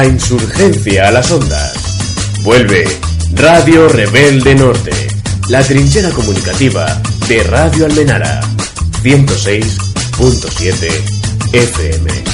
la insurgencia a las ondas. Vuelve Radio Rebelde Norte, la trinchera comunicativa de Radio Almenara, 106.7 FM.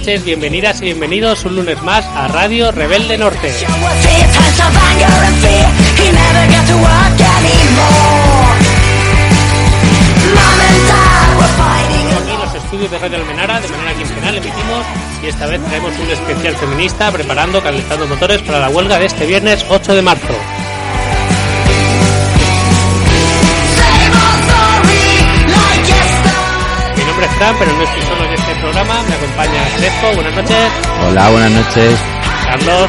Noches, bienvenidas y bienvenidos un lunes más a Radio Rebelde Norte. Aquí los estudios de Radio Almenara, de manera quincenal emitimos y esta vez traemos un especial feminista preparando, calentando motores para la huelga de este viernes 8 de marzo. Mi nombre es Fran, pero no estoy acompaña Crespo. Buenas noches. Hola, buenas noches. Carlos.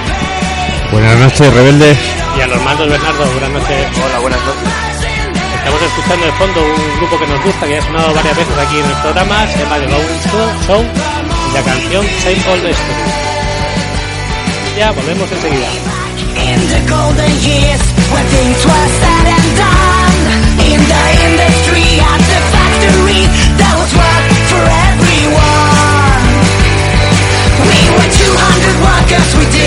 Buenas noches, rebelde. Y a los mandos Bernardo. Buenas noches. Hola, buenas noches. Estamos escuchando de fondo un grupo que nos gusta, que ha sonado varias veces aquí en el programa. Se llama The Golden Show. Y la canción Same Old Story. Ya, volvemos enseguida. In the golden years, when things were said and done, in the industry, at the factory, wonders why guess we did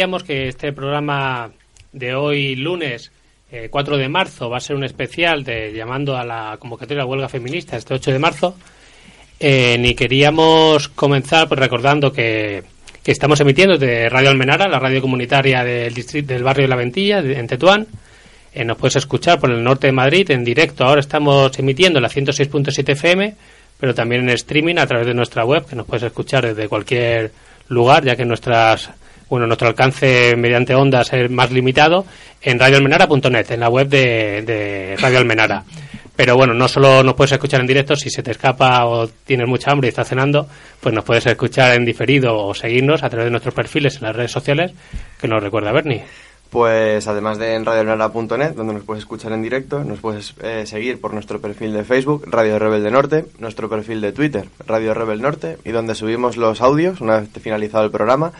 que este programa de hoy lunes eh, 4 de marzo va a ser un especial de llamando a la convocatoria de huelga feminista este 8 de marzo. Eh, ni queríamos comenzar pues recordando que, que estamos emitiendo de Radio Almenara, la radio comunitaria del distrito del barrio de La Ventilla, de- en Tetuán. Eh, nos puedes escuchar por el norte de Madrid en directo. Ahora estamos emitiendo en la 106.7 FM, pero también en streaming a través de nuestra web, que nos puedes escuchar desde cualquier lugar, ya que nuestras bueno, nuestro alcance mediante ondas es más limitado en radioalmenara.net, en la web de, Radio Almenara. Pero bueno, no solo nos puedes escuchar en directo, si se te escapa o tienes mucha hambre y estás cenando, pues nos puedes escuchar en diferido o seguirnos a través de nuestros perfiles en las redes sociales, que nos recuerda Bernie. Pues además de en radioalmenara.net, donde nos puedes escuchar en directo, nos puedes eh, seguir por nuestro perfil de Facebook, Radio Rebelde Norte, nuestro perfil de Twitter, Radio Rebel Norte, y donde subimos los audios, una vez finalizado el programa,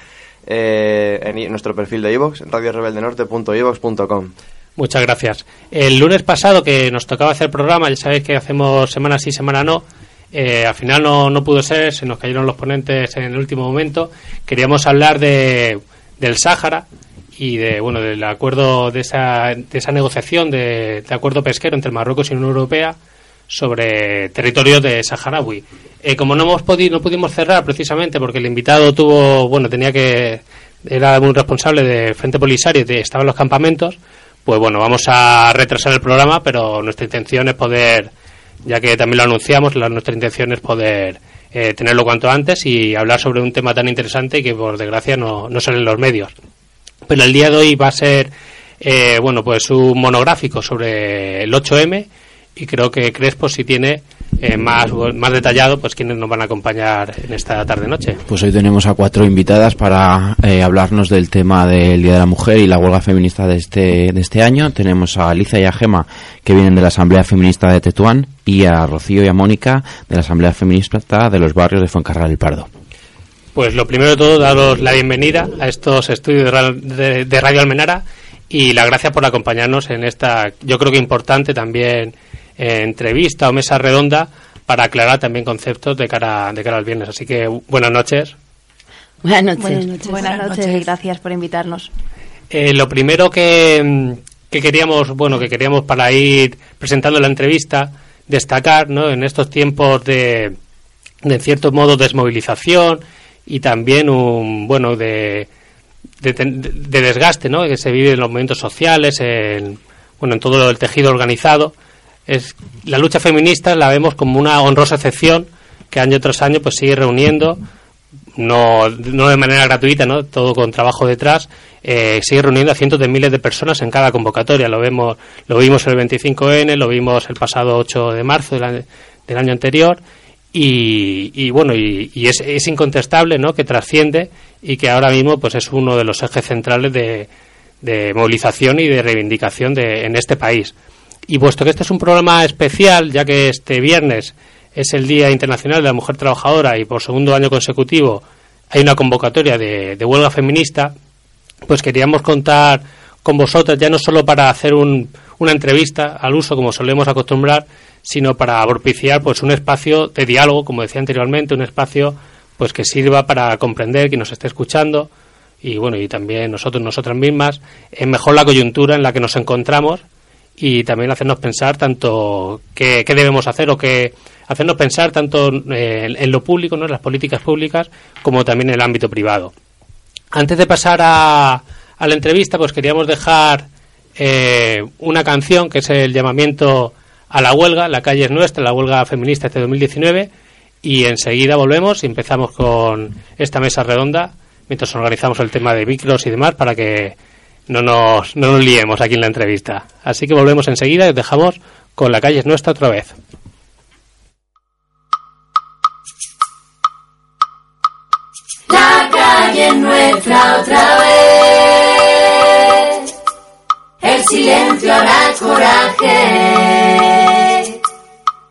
eh, en nuestro perfil de iVoox, radiorebeldenorte.ivox.com. Muchas gracias. El lunes pasado que nos tocaba hacer programa, ya sabéis que hacemos semana sí, semana no, eh, al final no, no pudo ser, se nos cayeron los ponentes en el último momento. Queríamos hablar de, del Sáhara y de bueno del acuerdo de esa, de esa negociación de, de acuerdo pesquero entre Marruecos y la Unión Europea sobre territorio de saharaui. Eh, como no hemos podido, no pudimos cerrar precisamente porque el invitado tuvo, bueno, tenía que era un responsable de Frente Polisario y estaba en los campamentos, pues bueno, vamos a retrasar el programa, pero nuestra intención es poder ya que también lo anunciamos, la, nuestra intención es poder eh, tenerlo cuanto antes y hablar sobre un tema tan interesante que por desgracia no, no sale en los medios. Pero el día de hoy va a ser, eh, bueno, pues un monográfico sobre el 8M y creo que Crespo si tiene eh, más, más detallado, pues quienes nos van a acompañar en esta tarde-noche. Pues hoy tenemos a cuatro invitadas para eh, hablarnos del tema del Día de la Mujer y la huelga feminista de este, de este año. Tenemos a Alicia y a Gema, que vienen de la Asamblea Feminista de Tetuán, y a Rocío y a Mónica, de la Asamblea Feminista de los barrios de Fuencarral del Pardo. Pues lo primero de todo, daros la bienvenida a estos estudios de, ra- de- de Radio Almenara y la gracias por acompañarnos en esta, yo creo que importante también, eh, entrevista o mesa redonda para aclarar también conceptos de cara, de cara al viernes. Así que buenas noches. Buenas noches. Buenas noches. Buenas y gracias por invitarnos. Eh, lo primero que, que queríamos, bueno, que queríamos para ir presentando la entrevista, destacar, ¿no? En estos tiempos de, de en cierto modo desmovilización y también un, bueno, de, de, de desgaste, ¿no? Que se vive en los movimientos sociales, en, bueno, en todo el tejido organizado. Es, la lucha feminista la vemos como una honrosa excepción que año tras año pues sigue reuniendo no, no de manera gratuita, ¿no? todo con trabajo detrás, eh, sigue reuniendo a cientos de miles de personas en cada convocatoria. Lo vemos, lo vimos el 25N, lo vimos el pasado 8 de marzo del año, del año anterior y, y bueno, y, y es, es incontestable ¿no? que trasciende y que ahora mismo pues es uno de los ejes centrales de, de movilización y de reivindicación de, en este país. Y puesto que este es un programa especial, ya que este viernes es el Día Internacional de la Mujer Trabajadora y por segundo año consecutivo hay una convocatoria de, de huelga feminista, pues queríamos contar con vosotras ya no solo para hacer un- una entrevista al uso como solemos acostumbrar, sino para propiciar pues un espacio de diálogo, como decía anteriormente, un espacio pues que sirva para comprender que nos esté escuchando y bueno y también nosotros nosotras mismas en mejor la coyuntura en la que nos encontramos y también hacernos pensar tanto qué, qué debemos hacer o qué hacernos pensar tanto eh, en, lo público, ¿no? en las políticas públicas, como también en el ámbito privado. Antes de pasar a, a la entrevista, pues queríamos dejar eh, una canción que es el llamamiento a la huelga, la calle es nuestra, la huelga feminista este 2019, y enseguida volvemos y empezamos con esta mesa redonda mientras organizamos el tema de micros y demás para que no nos, no nos liemos aquí en la entrevista. Así que volvemos enseguida y os dejamos con la calle es nuestra otra vez. La calle es nuestra otra vez. El silencio hará coraje.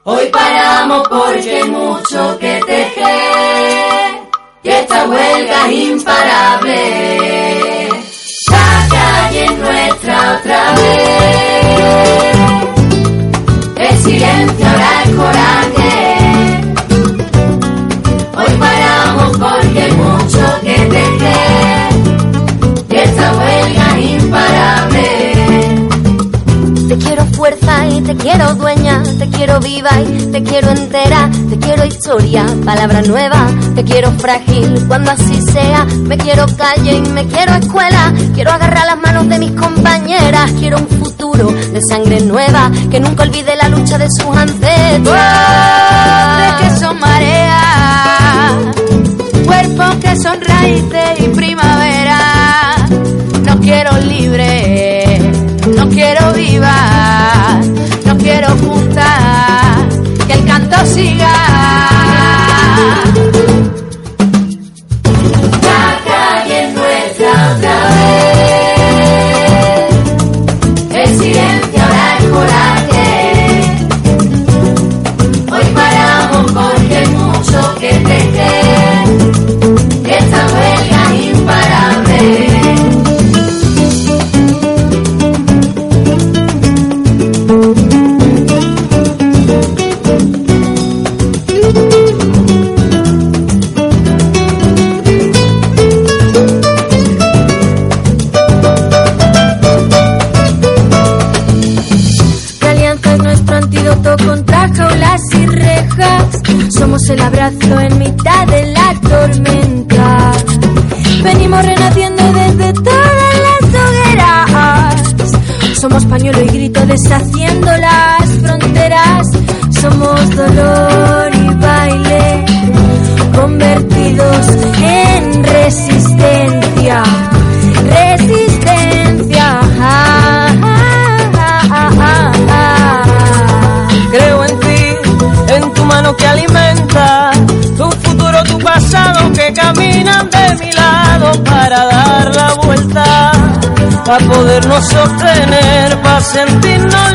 Hoy paramos porque hay mucho que tejer. Y esta huelga es imparable. Calle es nuestra otra vez. El silencio hará coraje. Te quiero dueña, te quiero viva y te quiero entera, te quiero historia, palabra nueva, te quiero frágil cuando así sea, me quiero calle y me quiero escuela, quiero agarrar las manos de mis compañeras, quiero un futuro de sangre nueva, que nunca olvide la lucha de sus ancestros. que son mareas, cuerpos que son raíces y primavera. No quiero libre, no quiero viva, que el canto siga. Para podernos sostener, para sentirnos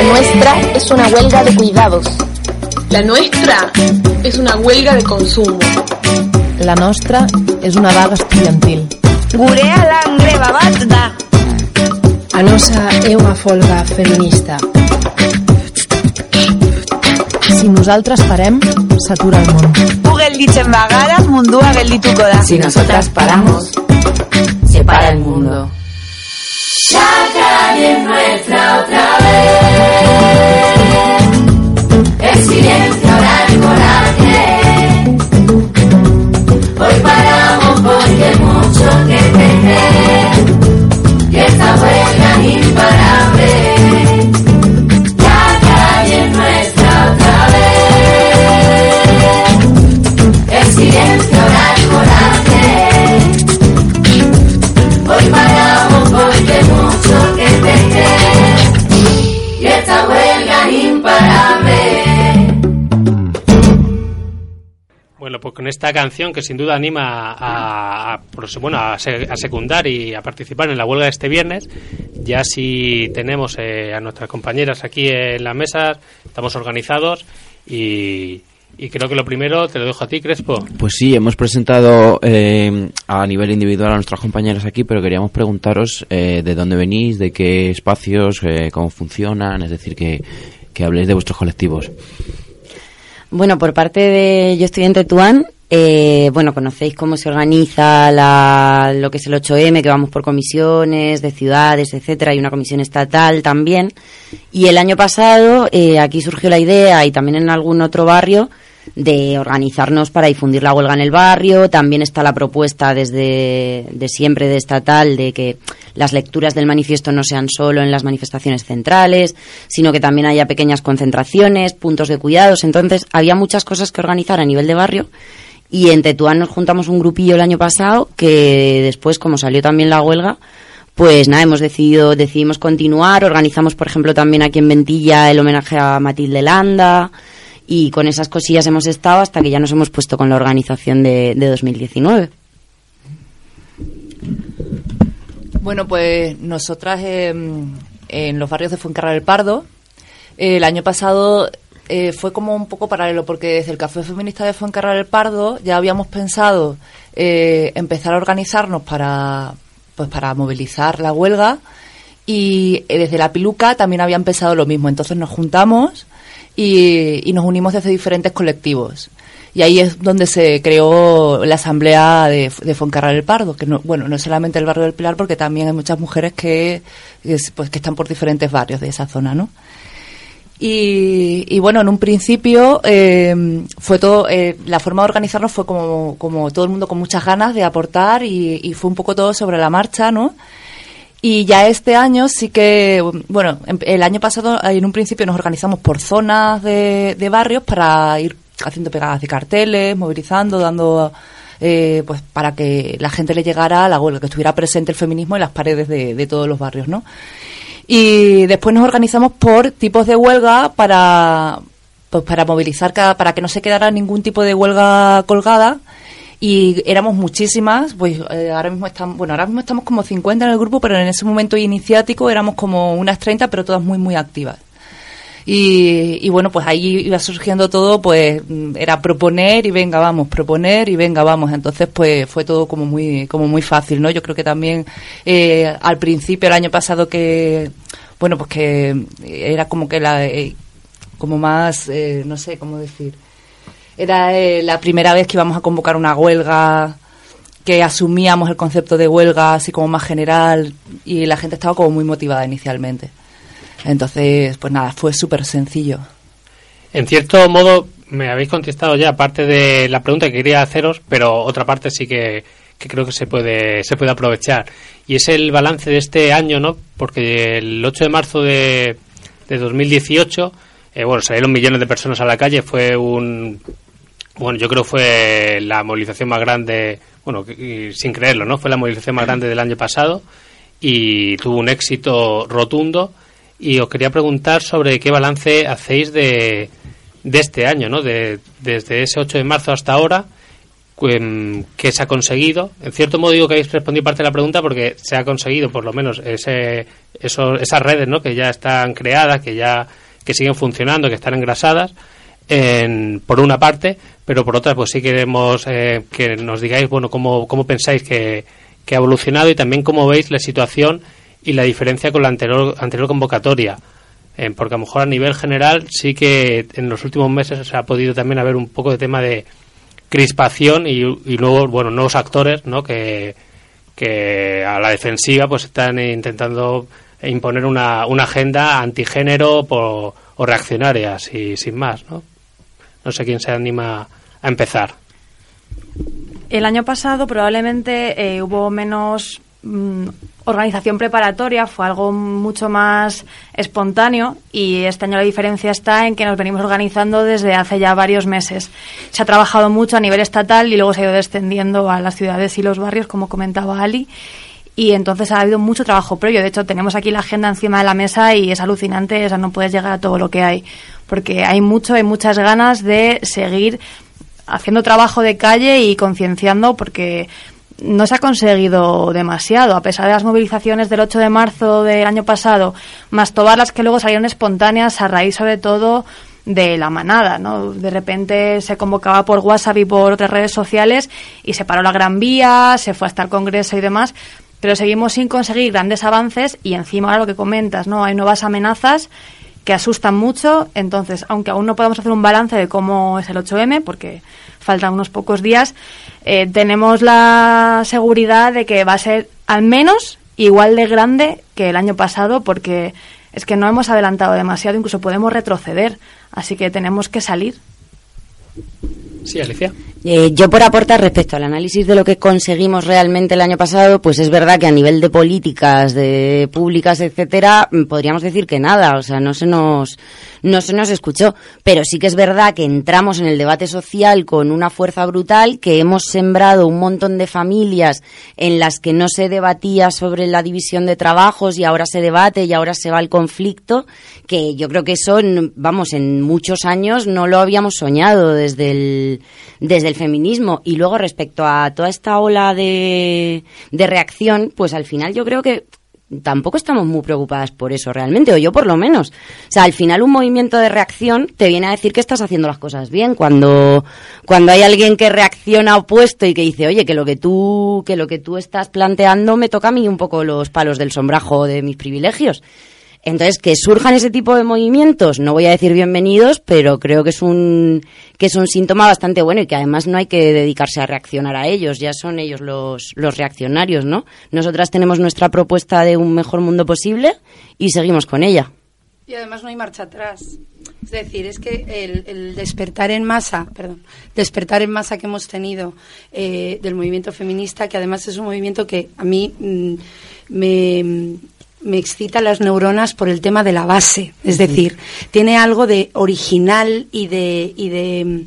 La nuestra es una huelga de cuidados. La nuestra és una huelga de consumo. La nostra és una vaga estudiantil. Gurea l'angleba bat da. A nosa é unha folga feminista. Si nosaltres parem, s'atura el món. Gu gelditzen bagara mundua geldituko da. Si nosotras paramos, se para el mundo. Calle es nuestra otra vez. El silencio pues con esta canción que sin duda anima a, a- pues, bueno, a, se- a secundar y a participar en la huelga de este viernes, ya si tenemos eh, a nuestras compañeras aquí en la mesa, estamos organizados y, y creo que lo primero te lo dejo a ti, Crespo. Pues sí, hemos presentado eh, a nivel individual a nuestras compañeras aquí, pero queríamos preguntaros eh, de dónde venís, de qué espacios, eh, cómo funcionan, es decir, que, que habléis de vuestros colectivos. Bueno, por parte de Yo estoy en Tetuán, eh, bueno, conocéis cómo se organiza la, lo que es el 8M, que vamos por comisiones de ciudades, etcétera, hay una comisión estatal también. Y el año pasado eh, aquí surgió la idea, y también en algún otro barrio, de organizarnos para difundir la huelga en el barrio. También está la propuesta desde de siempre de estatal de que las lecturas del manifiesto no sean solo en las manifestaciones centrales, sino que también haya pequeñas concentraciones, puntos de cuidados. Entonces, había muchas cosas que organizar a nivel de barrio. Y en Tetuán nos juntamos un grupillo el año pasado que después, como salió también la huelga, pues nada, hemos decidido, decidimos continuar. Organizamos, por ejemplo, también aquí en Ventilla el homenaje a Matilde Landa. Y con esas cosillas hemos estado hasta que ya nos hemos puesto con la organización de, de 2019. Bueno, pues nosotras eh, en los barrios de Fuencarral del Pardo, eh, el año pasado eh, fue como un poco paralelo, porque desde el Café Feminista de Fuencarral del Pardo ya habíamos pensado eh, empezar a organizarnos para, pues para movilizar la huelga y desde la Piluca también había empezado lo mismo. Entonces nos juntamos y, y nos unimos desde diferentes colectivos. Y ahí es donde se creó la asamblea de, de Foncarral el Pardo, que no, bueno, no es solamente el barrio del Pilar, porque también hay muchas mujeres que, que es- pues, que están por diferentes barrios de esa zona, ¿no? Y, y bueno, en un principio eh, fue todo, eh, la forma de organizarnos fue como, como todo el mundo con muchas ganas de aportar y, y fue un poco todo sobre la marcha, ¿no? Y ya este año sí que, bueno, em- el año pasado en un principio nos organizamos por zonas de, de barrios para ir haciendo pegadas de carteles, movilizando, dando, eh, pues para que la gente le llegara a la huelga, que estuviera presente el feminismo en las paredes de, de todos los barrios, ¿no? Y después nos organizamos por tipos de huelga para, pues para movilizar, cada, para que no se quedara ningún tipo de huelga colgada. Y éramos muchísimas, pues eh, ahora mismo estamos, bueno, ahora mismo estamos como 50 en el grupo, pero en ese momento iniciático éramos como unas 30, pero todas muy, muy activas. Y, y bueno, pues ahí iba surgiendo todo, pues mm, era proponer y venga, vamos, proponer y venga, vamos. Entonces, pues fue todo como muy, como muy fácil, ¿no? Yo creo que también eh, al principio, el año pasado que, bueno, pues que era como que la, eh, como más, eh, no sé cómo decir, era eh, la primera vez que íbamos a convocar una huelga que asumíamos el concepto de huelga así como más general y la gente estaba como muy motivada inicialmente. Entonces, pues nada, fue súper sencillo. En cierto modo, me habéis contestado ya parte de la pregunta que quería haceros, pero otra parte sí que, que creo que se puede, se puede aprovechar. Y es el balance de este año, ¿no? Porque el 8 de marzo de, de 2018, eh, bueno, salieron millones de personas a la calle, fue un. Bueno, yo creo que fue la movilización más grande, bueno, sin creerlo, ¿no? Fue la movilización más grande del año pasado y tuvo un éxito rotundo. Y os quería preguntar sobre qué balance hacéis de, de este año, ¿no? De, desde ese 8 de marzo hasta ahora, em, qué se ha conseguido. En cierto modo digo que habéis respondido parte de la pregunta porque se ha conseguido, por lo menos, ese, eso, esas redes, ¿no? Que ya están creadas, que ya que siguen funcionando, que están engrasadas, en, por una parte, pero por otra, pues sí queremos eh, que nos digáis, bueno, cómo, cómo pensáis que, que ha evolucionado y también cómo veis la situación y la diferencia con la anterior, anterior convocatoria. Eh, porque a lo mejor a nivel general sí que en los últimos meses se ha podido también haber un poco de tema de crispación y, y nuevos, bueno, nuevos actores, ¿no? Que, que a la defensiva pues están intentando imponer una, una agenda antigénero por- o reaccionaria, y sin más, ¿no? No sé quién se anima a empezar. El año pasado probablemente eh, hubo menos mm, organización preparatoria, fue algo mucho más espontáneo y este año la diferencia está en que nos venimos organizando desde hace ya varios meses. Se ha trabajado mucho a nivel estatal y luego se ha ido descendiendo a las ciudades y los barrios, como comentaba Ali. Y entonces ha habido mucho trabajo previo. De hecho, tenemos aquí la agenda encima de la mesa y es alucinante. O sea, no puedes llegar a todo lo que hay. Porque hay mucho, hay muchas ganas de seguir haciendo trabajo de calle y concienciando porque no se ha conseguido demasiado, a pesar de las movilizaciones del 8 de marzo del año pasado, más todas las que luego salieron espontáneas a raíz sobre todo de la manada, ¿no? De repente se convocaba por WhatsApp y por otras redes sociales y se paró la Gran Vía, se fue hasta el Congreso y demás, pero seguimos sin conseguir grandes avances y encima ahora lo que comentas, ¿no? Hay nuevas amenazas que asustan mucho. Entonces, aunque aún no podamos hacer un balance de cómo es el 8M, porque faltan unos pocos días, eh, tenemos la seguridad de que va a ser al menos igual de grande que el año pasado, porque es que no hemos adelantado demasiado, incluso podemos retroceder. Así que tenemos que salir. Sí, Alicia. Eh, yo por aportar respecto al análisis de lo que conseguimos realmente el año pasado, pues es verdad que a nivel de políticas, de públicas, etcétera, mm, podríamos decir que nada, o sea, no se nos no se nos escuchó, pero sí que es verdad que entramos en el debate social con una fuerza brutal, que hemos sembrado un montón de familias en las que no se debatía sobre la división de trabajos y ahora se debate y ahora se va al conflicto, que yo creo que eso, vamos, en muchos años no lo habíamos soñado desde el desde el feminismo. Y luego respecto a toda esta ola de, de reacción, pues al final yo creo que tampoco estamos muy preocupadas por eso realmente, o yo por lo menos. O sea, al final un movimiento de reacción te viene a decir que estás haciendo las cosas bien. Cuando, cuando hay alguien que reacciona opuesto y que dice, oye, que lo que tú, que lo que tú estás planteando me toca a mí un poco los palos del sombrajo de mis privilegios. Entonces, que surjan ese tipo de movimientos, no voy a decir bienvenidos, pero creo que es un que es un síntoma bastante bueno y que además no hay que dedicarse a reaccionar a ellos, ya son ellos los, los reaccionarios, ¿no? Nosotras tenemos nuestra propuesta de un mejor mundo posible y seguimos con ella. Y además no hay marcha atrás. Es decir, es que el, despertar en masa, perdón, despertar en masa que hemos tenido eh, del movimiento feminista, que además es un movimiento que a mí mm, me, me excita las neuronas por el tema de la base. Es decir, tiene algo de original y de, y de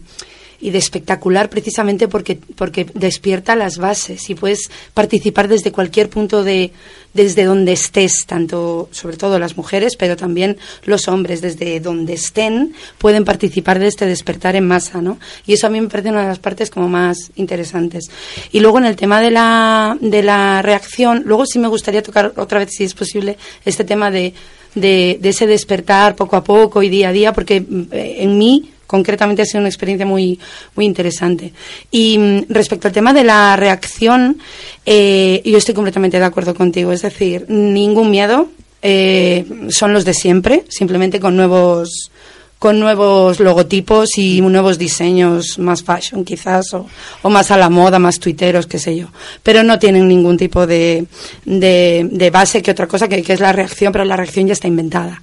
y de espectacular precisamente porque, porque despierta las bases y puedes participar desde cualquier punto de, desde donde estés, tanto, sobre todo las mujeres, pero también los hombres, desde donde estén, pueden participar de este despertar en masa, ¿no? Y eso a mí me parece una de las partes como más interesantes. Y luego en el tema de la, de la reacción, luego sí me gustaría tocar otra vez, si es posible, este tema de de, de ese despertar poco a poco y día a día, porque eh, en mí concretamente ha sido una experiencia muy, muy interesante. Y mm, respecto al tema de la reacción, eh, yo estoy completamente de acuerdo contigo. Es decir, ningún miedo, eh, son los de siempre, simplemente con nuevos con nuevos logotipos y nuevos diseños más fashion quizás o, más a la moda, más tuiteros, qué sé yo. Pero no tienen ningún tipo de, de, de base que otra cosa que, que es la reacción, pero la reacción ya está inventada.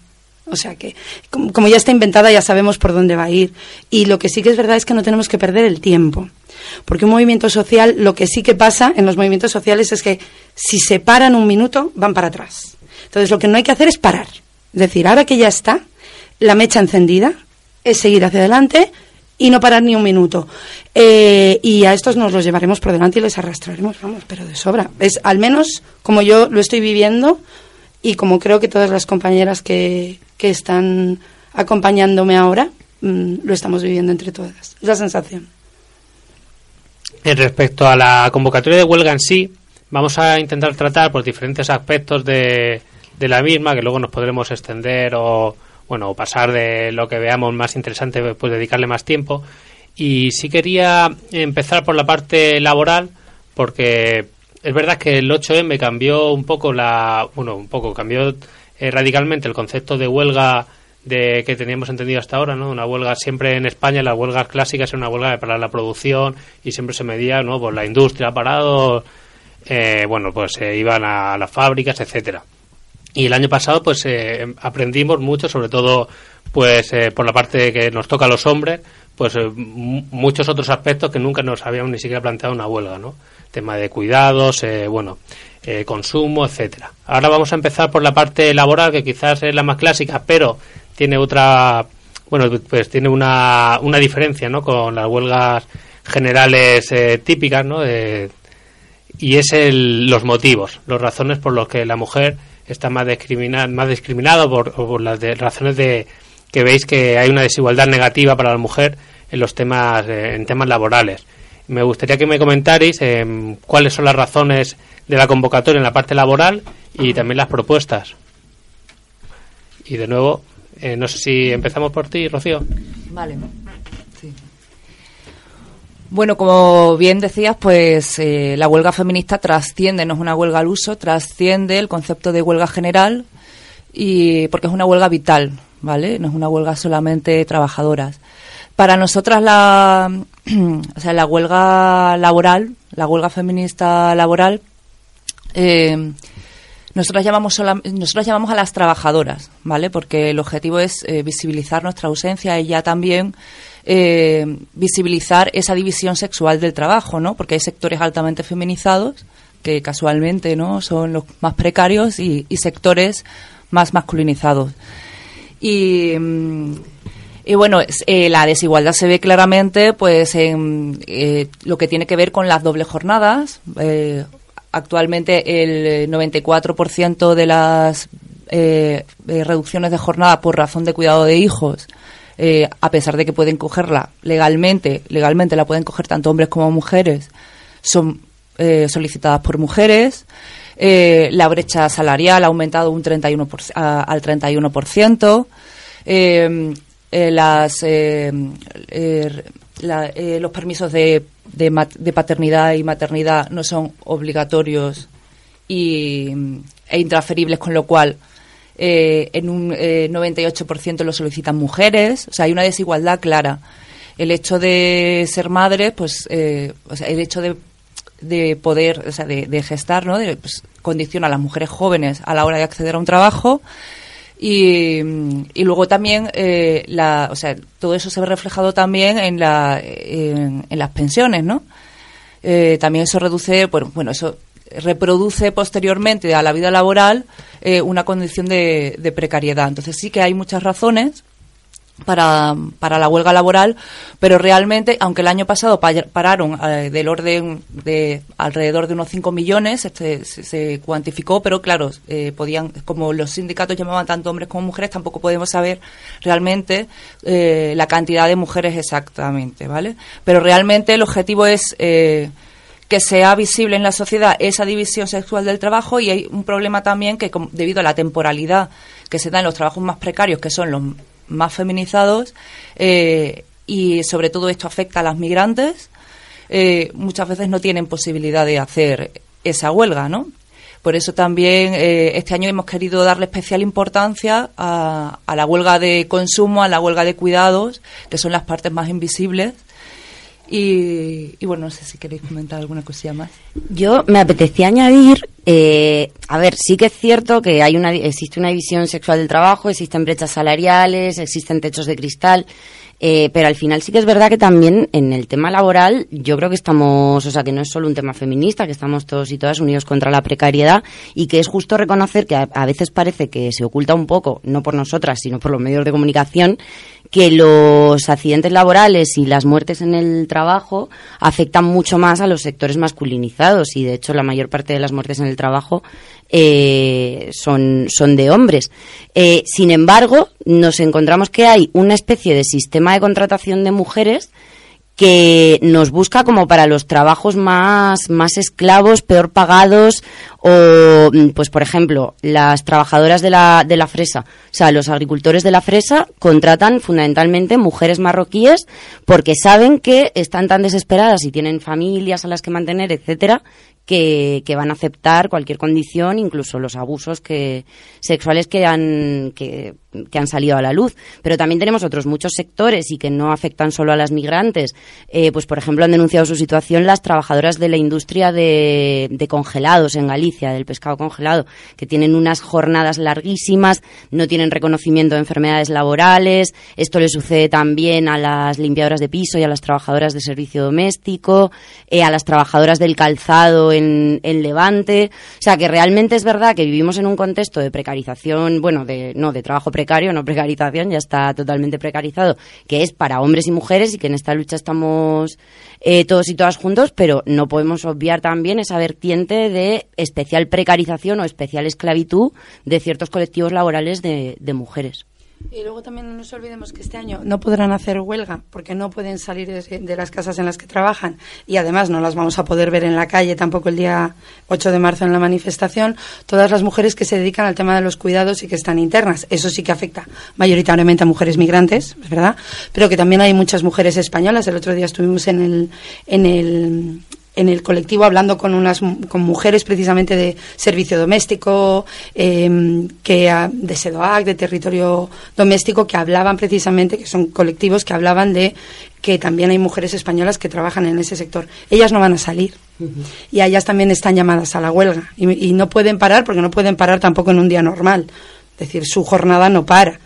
O sea que, como, ya está inventada, ya sabemos por dónde va a ir. Y lo que sí que es verdad es que no tenemos que perder el tiempo. Porque un movimiento social, lo que sí que pasa en los movimientos sociales es que si se paran un minuto, van para atrás. Entonces, lo que no hay que hacer es parar. Es decir, ahora que ya está, la mecha encendida, es seguir hacia adelante y no parar ni un minuto. Eh, y a estos nos los llevaremos por delante y les arrastraremos, vamos, pero de sobra. Es al menos como yo lo estoy viviendo y como creo que todas las compañeras que, que están acompañándome ahora mm, lo estamos viviendo entre todas. Es la sensación. En respecto a la convocatoria de huelga en sí, vamos a intentar tratar por diferentes aspectos de, de la misma, que luego nos podremos extender o, bueno, pasar de lo que veamos más interesante, pues dedicarle más tiempo. Y sí quería empezar por la parte laboral, porque es verdad que el 8M cambió un poco la, bueno, un poco cambió eh, radicalmente el concepto de huelga de que teníamos entendido hasta ahora, ¿no? Una huelga siempre en España, las huelgas clásicas era una huelga para la producción y siempre se medía, ¿no? Pues la industria ha parado, eh, bueno, pues se iban a las fábricas, etcétera. Y el año pasado, pues eh, aprendimos mucho, sobre todo, pues eh, por la parte que nos toca a los hombres, pues eh, mu- muchos otros aspectos que nunca nos habíamos ni siquiera planteado una huelga, ¿no? Tema de cuidados, eh, bueno, eh, consumo, etcétera. Ahora vamos a empezar por la parte laboral, que quizás es la más clásica, pero tiene otra, bueno, pues tiene una, una diferencia, ¿no? Con las huelgas generales eh, típicas, ¿no? De- y es el, los motivos, las razones por los que la mujer está más discriminada, más discriminada por, por las de- razones de que veis que hay una desigualdad negativa para la mujer en los temas eh, en temas laborales. Me gustaría que me comentarais eh, cuáles son las razones de la convocatoria en la parte laboral y también las propuestas. Y de nuevo, eh, no sé si empezamos por ti, Rocío. Vale. Bueno, como bien decías, pues eh, la huelga feminista trasciende, no es una huelga al uso, trasciende el concepto de huelga general y porque es una huelga vital, ¿vale? No es una huelga solamente de trabajadoras. Para nosotras la, o sea, la huelga laboral, la huelga feminista laboral, eh, nosotros llamamos, solam- nosotros llamamos a las trabajadoras, ¿vale? Porque el objetivo es eh, visibilizar nuestra ausencia y ya también eh, visibilizar esa división sexual del trabajo, ¿no? Porque hay sectores altamente feminizados que casualmente, ¿no? Son los más precarios y, y sectores más masculinizados. Y, mm, y bueno, eh, la desigualdad se ve claramente pues en eh, lo que tiene que ver con las dobles jornadas. Eh, actualmente el 94% de las eh, reducciones de jornada por razón de cuidado de hijos, a pesar de que pueden cogerla legalmente, legalmente la pueden coger tanto hombres como mujeres, son solicitadas por mujeres. La brecha salarial ha aumentado un 31 por- a- al 31%. Eh, eh, las, eh, eh, la- eh, los permisos de, de, de paternidad y maternidad no son obligatorios y, e intransferibles, con lo cual en un eh, 98% lo solicitan mujeres. O sea, hay una desigualdad clara. El hecho de ser madre, pues, o sea, el hecho de, de poder, o sea, de, de gestar, ¿no? De, pues, condiciona a las mujeres jóvenes a la hora de acceder a un trabajo. Y, y luego también, eh, la, o sea, todo eso se ve reflejado también en, la, en, las pensiones, ¿no? Eh, también eso reduce, bueno, bueno, eso reproduce posteriormente a la vida laboral eh, una condición de, de precariedad. Entonces sí que hay muchas razones para, para la huelga laboral, pero realmente, aunque el año pasado pa- pararon eh, del orden de alrededor de unos 5 millones, este, se, se cuantificó, pero claro, eh, podían, como los sindicatos llamaban tanto hombres como mujeres, tampoco podemos saber realmente eh, la cantidad de mujeres exactamente, ¿vale? Pero realmente el objetivo es eh, que sea visible en la sociedad esa división sexual del trabajo y hay un problema también que debido a la temporalidad que se da en los trabajos más precarios, que son los más feminizados, eh, y sobre todo esto afecta a las migrantes, eh, muchas veces no tienen posibilidad de hacer esa huelga, ¿no? Por eso también eh, este año hemos querido darle especial importancia a, a la huelga de consumo, a la huelga de cuidados, que son las partes más invisibles. Y, y bueno, no sé si queréis comentar alguna cosilla más. Yo me apetecía añadir, eh, a ver, sí que es cierto que hay una, existe una división sexual del trabajo, existen brechas salariales, existen techos de cristal, eh, pero al final sí que es verdad que también en el tema laboral yo creo que estamos, o sea, que no es solo un tema feminista, que estamos todos y todas unidos contra la precariedad y que es justo reconocer que a, a veces parece que se oculta un poco, no por nosotras, sino por los medios de comunicación, que los accidentes laborales y las muertes en el trabajo afectan mucho más a los sectores masculinizados y de hecho la mayor parte de las muertes en el trabajo eh, son, son de hombres. Eh, sin embargo, nos encontramos que hay una especie de sistema de contratación de mujeres que nos busca como para los trabajos más, más esclavos, peor pagados, o, mm, pues por ejemplo, las trabajadoras de la, de la fresa, o sea, los agricultores de la fresa contratan fundamentalmente mujeres marroquíes porque saben que están tan desesperadas y tienen familias a las que mantener, etcétera, que, que van a aceptar cualquier condición, incluso los abusos que, sexuales que han, que, que han salido a la luz. Pero también tenemos otros muchos sectores y que no afectan solo a las migrantes. Eh, pues, por ejemplo, han denunciado su situación las trabajadoras de la industria de, congelados en Galicia, del pescado congelado, que tienen unas jornadas larguísimas, no tienen reconocimiento de enfermedades laborales. Esto le sucede también a las limpiadoras de piso y a las trabajadoras de servicio doméstico, eh, a las trabajadoras del calzado en, en Levante. O sea, que realmente es verdad que vivimos en un contexto de precarización, bueno, de, no, de trabajo precario, no precarización, ya está totalmente precarizado, que es para hombres y mujeres y que en esta lucha estamos eh, todos y todas juntos, pero no podemos obviar también esa vertiente de especial precarización o especial esclavitud de ciertos colectivos laborales de, de mujeres. Y luego también no nos olvidemos que este año no podrán hacer huelga porque no pueden salir de, las casas en las que trabajan y además no las vamos a poder ver en la calle tampoco el día 8 de marzo en la manifestación. Todas las mujeres que se dedican al tema de los cuidados y que están internas. Eso sí que afecta mayoritariamente a mujeres migrantes, es verdad, pero que también hay muchas mujeres españolas. El otro día estuvimos en el, en el en el colectivo hablando con unas con mujeres precisamente de servicio doméstico eh, que de SEDOAC de territorio doméstico que hablaban precisamente que son colectivos que hablaban de que también hay mujeres españolas que trabajan en ese sector. Ellas no van a salir. Y a ellas también están llamadas a la huelga. Y, y no pueden parar porque no pueden parar tampoco en un día normal. Es decir su jornada no para.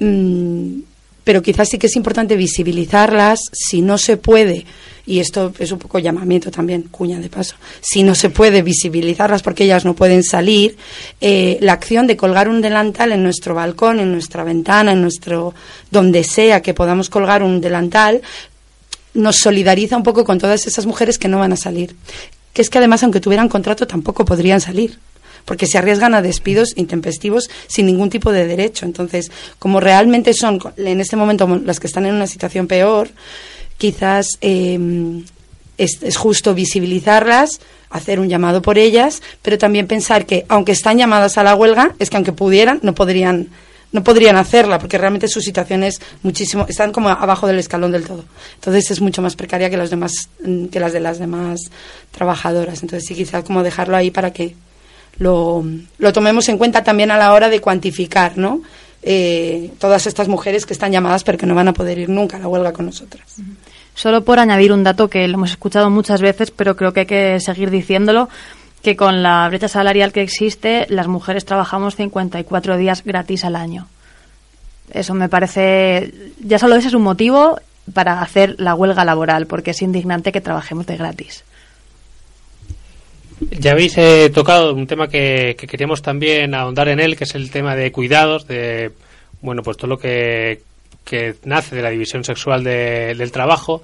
Mm, pero quizás sí que es importante visibilizarlas. Si no se puede y esto es un poco llamamiento también, cuña de paso, si no se puede visibilizarlas porque ellas no pueden salir, eh, la acción de colgar un delantal en nuestro balcón, en nuestra ventana, en nuestro, donde sea que podamos colgar un delantal, nos solidariza un poco con todas esas mujeres que no van a salir. Que es que además, aunque tuvieran contrato, tampoco podrían salir porque se arriesgan a despidos intempestivos sin ningún tipo de derecho. Entonces, como realmente son en este momento las que están en una situación peor, quizás es, es, justo visibilizarlas, hacer un llamado por ellas, pero también pensar que aunque están llamadas a la huelga, es que aunque pudieran, no podrían no podrían hacerla porque realmente su situación es muchísimo están como abajo del escalón del todo. Entonces es mucho más precaria que las demás que las de las demás trabajadoras. Entonces sí quizás como dejarlo ahí para que lo, lo tomemos en cuenta también a la hora de cuantificar no eh, todas estas mujeres que están llamadas pero que no van a poder ir nunca a la huelga con nosotras Solo por añadir un dato que lo hemos escuchado muchas veces, pero creo que hay que seguir diciéndolo, que con la brecha salarial que existe, las mujeres trabajamos 54 días gratis al año. Eso me parece, ya solo ese es un motivo para hacer la huelga laboral, porque es indignante que trabajemos de gratis. Ya habéis eh, tocado un tema que, que, queríamos también ahondar en él, que es el tema de cuidados, de bueno, pues todo lo que, que nace de la división sexual de, del trabajo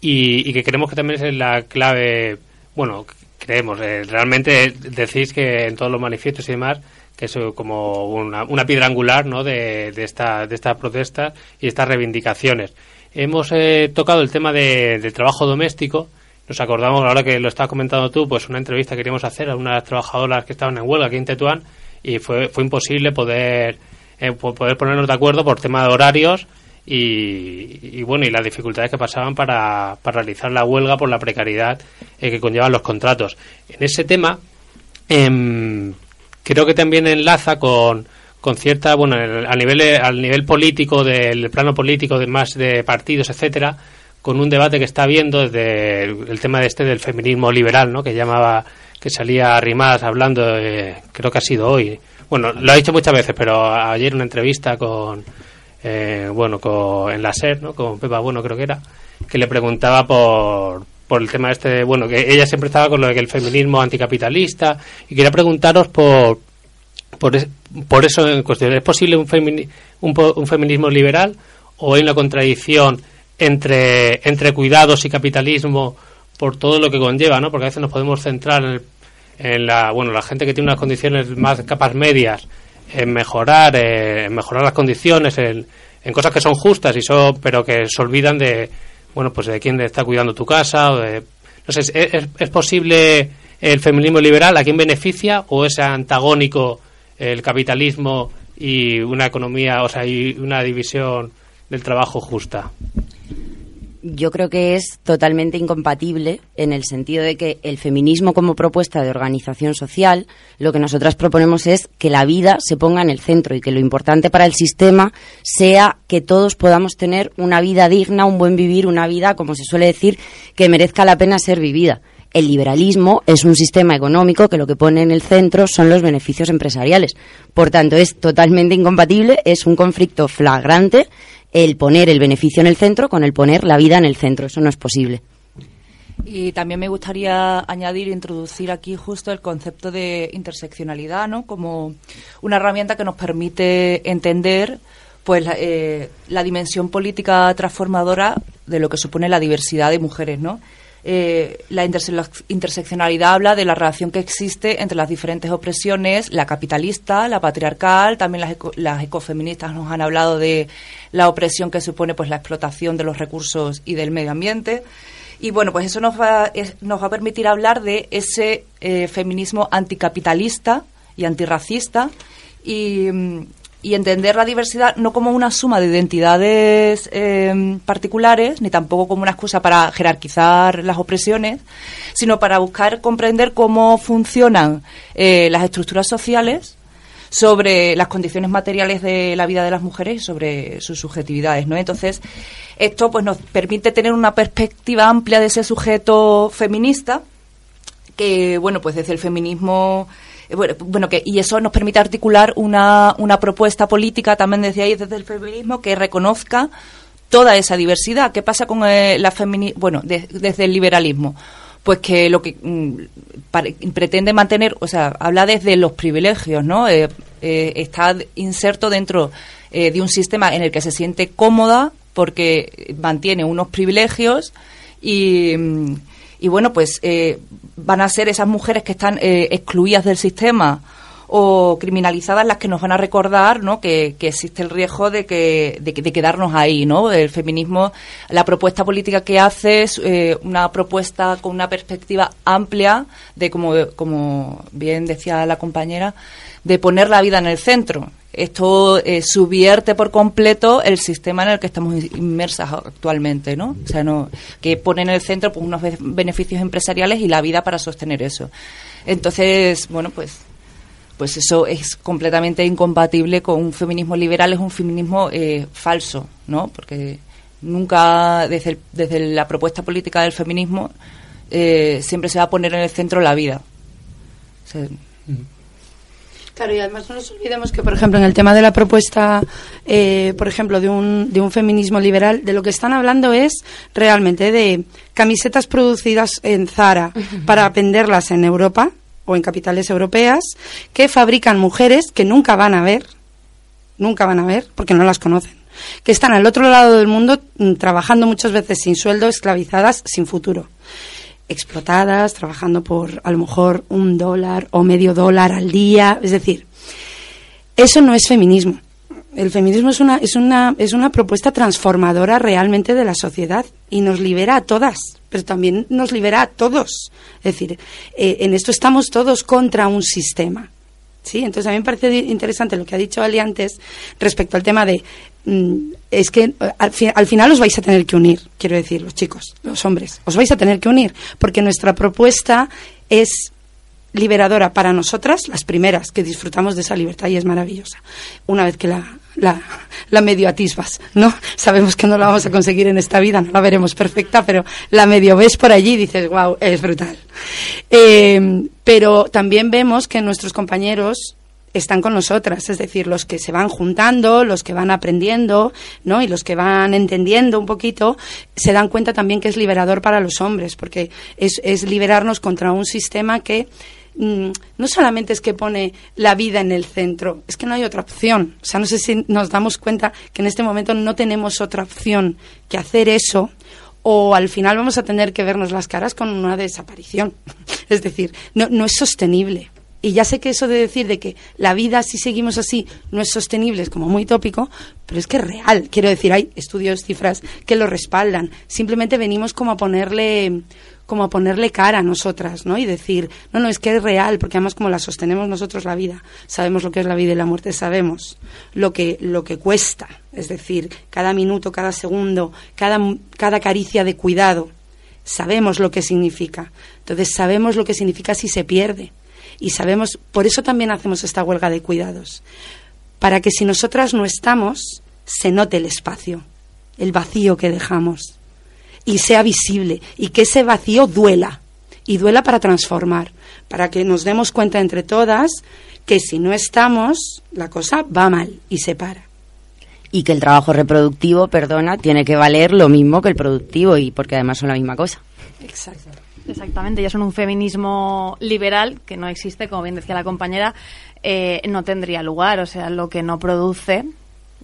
y, que creemos que también es la clave, bueno, creemos, eh, realmente decís que en todos los manifiestos y demás, que es como una, una piedra angular ¿no? de, de, esta, de esta protesta y estas reivindicaciones. Hemos eh, tocado el tema de, del trabajo doméstico nos acordamos, ahora que lo estabas comentando tú, pues una entrevista que queríamos hacer a unas trabajadoras que estaban en huelga aquí en Tetuán y fue, fue imposible poder, eh, po- poder ponernos de acuerdo por tema de horarios y, y, bueno, y las dificultades que pasaban para, para realizar la huelga por la precariedad eh, que conllevan los contratos. En ese tema, em, creo que también enlaza con, con cierta, bueno, a nivel, al nivel político, del plano político, de más de partidos, etcétera, con un debate que está habiendo desde el, tema de este del feminismo liberal, ¿no? Que llamaba, que salía Arrimadas hablando, eh, creo que ha sido hoy. Bueno, lo ha dicho muchas veces, pero ayer una entrevista con, eh, bueno, con, en la SER, ¿no? Con Pepa Bueno, creo que era, que le preguntaba por, por el tema este, de, bueno, que ella siempre estaba con lo de que el feminismo anticapitalista, y quería preguntaros por, por, es- por eso en cuestión. ¿Es posible un, un, un feminismo liberal o hay una contradicción entre, entre cuidados y capitalismo por todo lo que conlleva? ¿no? Porque a veces nos podemos centrar en, el- en la, bueno, la gente que tiene unas condiciones más capas medias en mejorar, eh, en mejorar las condiciones, en, en cosas que son justas y son, pero que se olvidan de, bueno, pues de quién está cuidando tu casa o de, no sé, ¿es, es- posible el feminismo liberal? ¿A quién beneficia o es antagónico el capitalismo y una economía, o sea, y una división del trabajo justa? Yo creo que es totalmente incompatible en el sentido de que el feminismo como propuesta de organización social, lo que nosotras proponemos es que la vida se ponga en el centro y que lo importante para el sistema sea que todos podamos tener una vida digna, un buen vivir, una vida, como se suele decir, que merezca la pena ser vivida. El liberalismo es un sistema económico que lo que pone en el centro son los beneficios empresariales. Por tanto, es totalmente incompatible, es un conflicto flagrante el poner el beneficio en el centro con el poner la vida en el centro. Eso no es posible. Y también me gustaría añadir, introducir aquí justo el concepto de interseccionalidad, ¿no? Como una herramienta que nos permite entender pues eh, la dimensión política transformadora de lo que supone la diversidad de mujeres, ¿no? Eh, la interse- interseccionalidad habla de la relación que existe entre las diferentes opresiones, la capitalista, la patriarcal, también las, eco- las ecofeministas nos han hablado de la opresión que supone pues la explotación de los recursos y del medio ambiente. Y bueno, pues eso nos va, es- nos va a permitir hablar de ese eh, feminismo anticapitalista y antirracista y, mm, y entender la diversidad no como una suma de identidades eh, particulares, ni tampoco como una excusa para jerarquizar las opresiones, sino para buscar comprender cómo funcionan eh, las estructuras sociales sobre las condiciones materiales de la vida de las mujeres y sobre sus subjetividades, ¿no? Entonces, esto pues nos permite tener una perspectiva amplia de ese sujeto feminista que, bueno, pues desde el feminismo bueno, bueno, que, y eso nos permite articular una, una propuesta política también desde ahí, desde el feminismo, que reconozca toda esa diversidad. ¿Qué pasa con eh, la femini bueno, de- desde el liberalismo? Pues que lo que mm, pretende mantener, o sea, habla desde los privilegios, ¿no? Eh, eh, está inserto dentro eh, de un sistema en el que se siente cómoda porque mantiene unos privilegios y, mm, y bueno, pues eh, van a ser esas mujeres que están eh, excluidas del sistema o criminalizadas las que nos van a recordar ¿no? que, existe el riesgo de, que, de, de quedarnos ahí. ¿no? El feminismo, la propuesta política que hace es eh, una propuesta con una perspectiva amplia de, como bien decía la compañera, de poner la vida en el centro. Esto eh, subvierte por completo el sistema en el que estamos inmersas actualmente, ¿no? O sea, no, que pone en el centro pues, unos be- beneficios empresariales y la vida para sostener eso. Entonces, bueno, pues pues eso es completamente incompatible con un feminismo liberal, es un feminismo eh, falso, ¿no? Porque nunca, desde, el- desde la propuesta política del feminismo, eh, siempre se va a poner en el centro la vida. O sea, Claro, y además no nos olvidemos que, por ejemplo, en el tema de la propuesta, eh, por ejemplo, de un, de un feminismo liberal, de lo que están hablando es realmente de camisetas producidas en Zara para venderlas en Europa o en capitales europeas, que fabrican mujeres que nunca van a ver, nunca van a ver, porque no las conocen, que están al otro lado del mundo mm, trabajando muchas veces sin sueldo, esclavizadas, sin futuro explotadas, trabajando por a lo mejor un dólar o medio dólar al día. Es decir, eso no es feminismo. El feminismo es una, es una, es una propuesta transformadora realmente de la sociedad y nos libera a todas, pero también nos libera a todos. Es decir, eh, en esto estamos todos contra un sistema. Sí, entonces a mí me parece interesante lo que ha dicho Ali antes respecto al tema de es que eh, al, al final os vais a tener que unir, quiero decir, los chicos, los hombres, os vais a tener que unir, porque nuestra propuesta es liberadora para nosotras, las primeras que disfrutamos de esa libertad y es maravillosa. Una vez que la, la, la medio atisbas, ¿no? Sabemos que no la vamos a conseguir en esta vida, no la veremos perfecta, pero la medio ves por allí y dices, wow, es brutal. Eh, pero también vemos que nuestros compañeros están con nosotras, es decir, los que se van juntando, los que van aprendiendo, ¿no? Y los que van entendiendo un poquito, se dan cuenta también que es liberador para los hombres, porque es, es liberarnos contra un sistema que mm, no solamente es que pone la vida en el centro, es que no hay otra opción. O sea, no sé si nos damos cuenta que en este momento no tenemos otra opción que hacer eso o al final vamos a tener que vernos las caras con una desaparición. Es decir, no, no es sostenible. Y ya sé que eso de decir de que la vida si seguimos así no es sostenible es como muy tópico, pero es que es real. Quiero decir, hay estudios, cifras que lo respaldan. Simplemente venimos como a ponerle como a ponerle cara a nosotras, ¿no? Y decir, no, no, es que es real, porque además como la sostenemos nosotros la vida, sabemos lo que es la vida y la muerte, sabemos lo que, lo que cuesta, es decir, cada minuto, cada segundo, cada, cada caricia de cuidado, sabemos lo que significa. Entonces sabemos lo que significa si se pierde. Y sabemos, por eso también hacemos esta huelga de cuidados, para que si nosotras no estamos, se note el espacio, el vacío que dejamos y sea visible y que ese vacío duela y duela para transformar, para que nos demos cuenta entre todas que si no estamos, la cosa va mal y se para. Y que el trabajo reproductivo, perdona, tiene que valer lo mismo que el productivo y porque además son la misma cosa. Exacto. Exactamente, ya son un feminismo liberal que no existe, como bien decía la compañera, eh, no tendría lugar, o sea, lo que no produce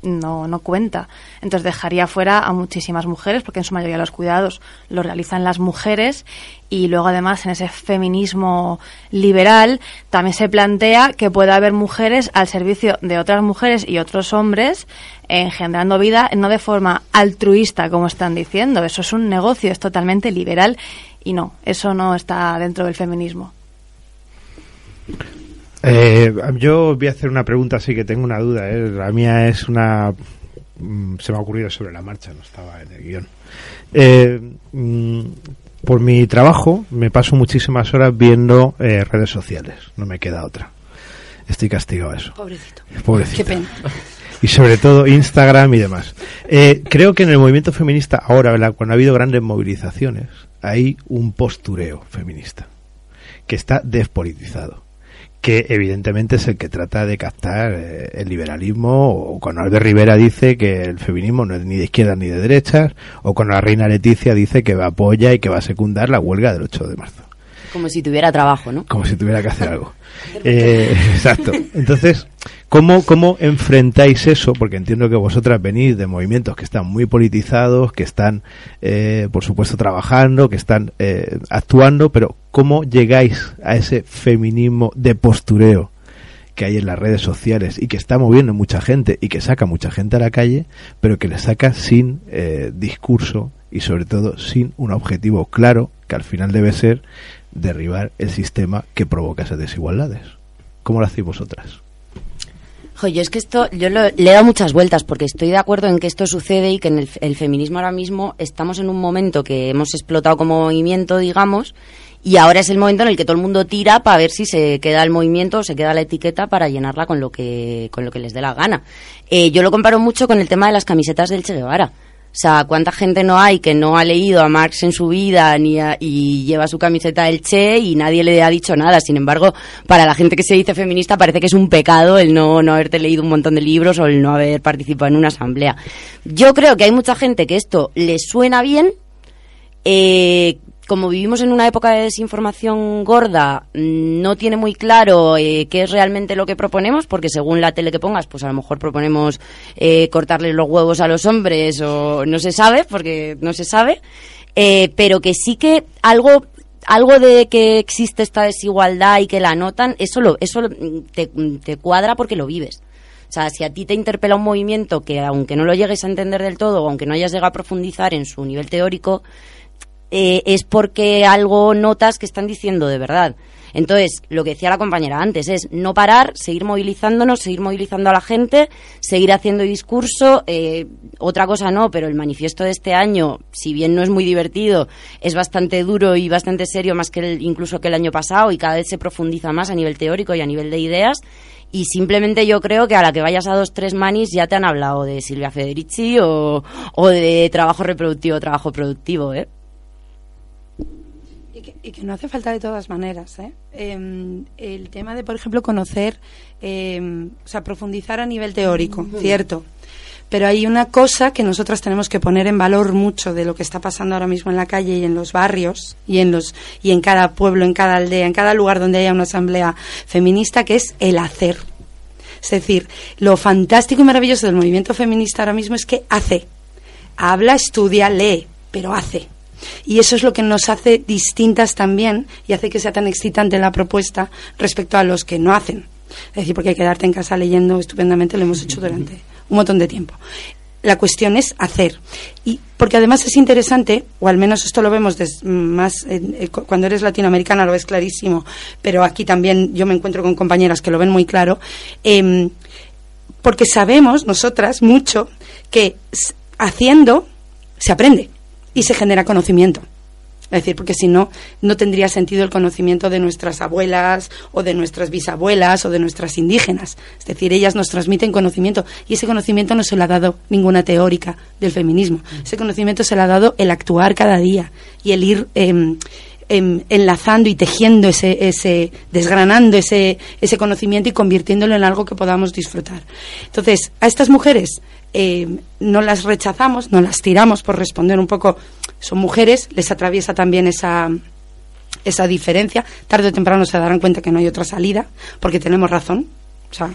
no, no cuenta. Entonces dejaría fuera a muchísimas mujeres, porque en su mayoría los cuidados los realizan las mujeres, y luego además en ese feminismo liberal también se plantea que puede haber mujeres al servicio de otras mujeres y otros hombres, engendrando vida, no de forma altruista, como están diciendo, eso es un negocio, es totalmente liberal y no, eso no está dentro del feminismo. Eh, yo voy a hacer una pregunta, así que tengo una duda. ¿eh? La mía es una. mm, Se me ha ocurrido sobre la marcha, no estaba en el guion. Eh, mm, por mi trabajo me paso muchísimas horas viendo eh, redes sociales, no me queda otra. Estoy castigado a eso. Pobrecito. Pobrecito. Qué pena. Y sobre todo Instagram y demás. Eh, creo que en el movimiento feminista, ahora, ¿verdad? cuando ha habido grandes movilizaciones, hay un postureo feminista que está despolitizado que evidentemente es el que trata de captar eh, el liberalismo, o cuando Albert Rivera dice que el feminismo no es ni de izquierdas ni de derechas, o cuando la reina Leticia dice que va apoya y que va a secundar la huelga del 8 de marzo, Como si tuviera trabajo, ¿no? como si tuviera que hacer algo. Eh, exacto. Entonces, ¿cómo, ¿cómo enfrentáis eso? Porque entiendo que vosotras venís de movimientos que están muy politizados, que están, eh, por supuesto, trabajando, que están eh, actuando, pero ¿cómo llegáis a ese feminismo de postureo que hay en las redes sociales y que está moviendo mucha gente y que saca mucha gente a la calle, pero que le saca sin eh, discurso y sobre todo sin un objetivo claro que al final debe ser derribar el sistema que provoca esas desigualdades. ¿Cómo lo hacéis vosotras? Yo es que esto, yo lo- le he dado muchas vueltas porque estoy de acuerdo en que esto sucede y que en el, el feminismo ahora mismo estamos en un momento que hemos explotado como movimiento, digamos, y ahora es el momento en el que todo el mundo tira para ver si se queda el movimiento o se queda la etiqueta para llenarla con lo que, con lo que les dé la gana. Eh, yo lo comparo mucho con el tema de las camisetas del Che Guevara. O sea, ¿cuánta gente no hay que no ha leído a Marx en su vida ni a- y lleva su camiseta del Che y nadie le ha dicho nada? Sin embargo, para la gente que se dice feminista parece que es un pecado el no, no haberte leído un montón de libros o el no haber participado en una asamblea. Yo creo que hay mucha gente que esto le suena bien. Eh, como vivimos en una época de desinformación gorda, no tiene muy claro eh, qué es realmente lo que proponemos, porque según la tele que pongas, pues a lo mejor proponemos eh, cortarle los huevos a los hombres o no se sabe, porque no se sabe, eh, pero que sí que algo algo de que existe esta desigualdad y que la notan, eso lo, eso te, te cuadra porque lo vives. O sea, si a ti te interpela un movimiento que aunque no lo llegues a entender del todo o aunque no hayas llegado a profundizar en su nivel teórico, eh, es porque algo notas que están diciendo de verdad. Entonces, lo que decía la compañera antes es no parar, seguir movilizándonos, seguir movilizando a la gente, seguir haciendo discurso. eh, otra cosa no, pero el manifiesto de este año, si bien no es muy divertido, es bastante duro y bastante serio, más que el- incluso que el año pasado, y cada vez se profundiza más a nivel teórico y a nivel de ideas. Y simplemente yo creo que a la que vayas a dos, tres manis ya te han hablado de Silvia Federici o, o de trabajo reproductivo, trabajo productivo, ¿eh? Y que, y que no hace falta de todas maneras. ¿eh? Em, el tema de, por ejemplo, conocer, em, o sea, profundizar a nivel teórico, cierto. Pero hay una cosa que nosotras tenemos que poner en valor mucho de lo que está pasando ahora mismo en la calle y en los barrios y en los y en cada pueblo, en cada aldea, en cada lugar donde haya una asamblea feminista, que es el hacer. Es decir, lo fantástico y maravilloso del movimiento feminista ahora mismo es que hace. Habla, estudia, lee, pero hace. Y eso es lo que nos hace distintas también y hace que sea tan excitante la propuesta respecto a los que no hacen. Es decir, porque quedarte en casa leyendo estupendamente lo hemos hecho durante un montón de tiempo. La cuestión es hacer. Y porque además es interesante, o al menos esto lo vemos más eh, cu- cuando eres latinoamericana, lo ves clarísimo, pero aquí también yo me encuentro con compañeras que lo ven muy claro, em, porque sabemos nosotras mucho que haciendo se aprende y se genera conocimiento. Es decir, porque si no, no tendría sentido el conocimiento de nuestras abuelas o de nuestras bisabuelas o de nuestras indígenas. Es decir, ellas nos transmiten conocimiento y ese conocimiento no se lo ha dado ninguna teórica del feminismo. Ese conocimiento se lo ha dado el actuar cada día y el ir em, em, enlazando y tejiendo ese, ese desgranando ese, ese conocimiento y convirtiéndolo en algo que podamos disfrutar. Entonces, a estas mujeres eh, no las rechazamos, no las tiramos por responder un poco, son mujeres, les atraviesa también esa, esa diferencia. Tarde o temprano se darán cuenta que no hay otra salida, porque tenemos razón. O sea,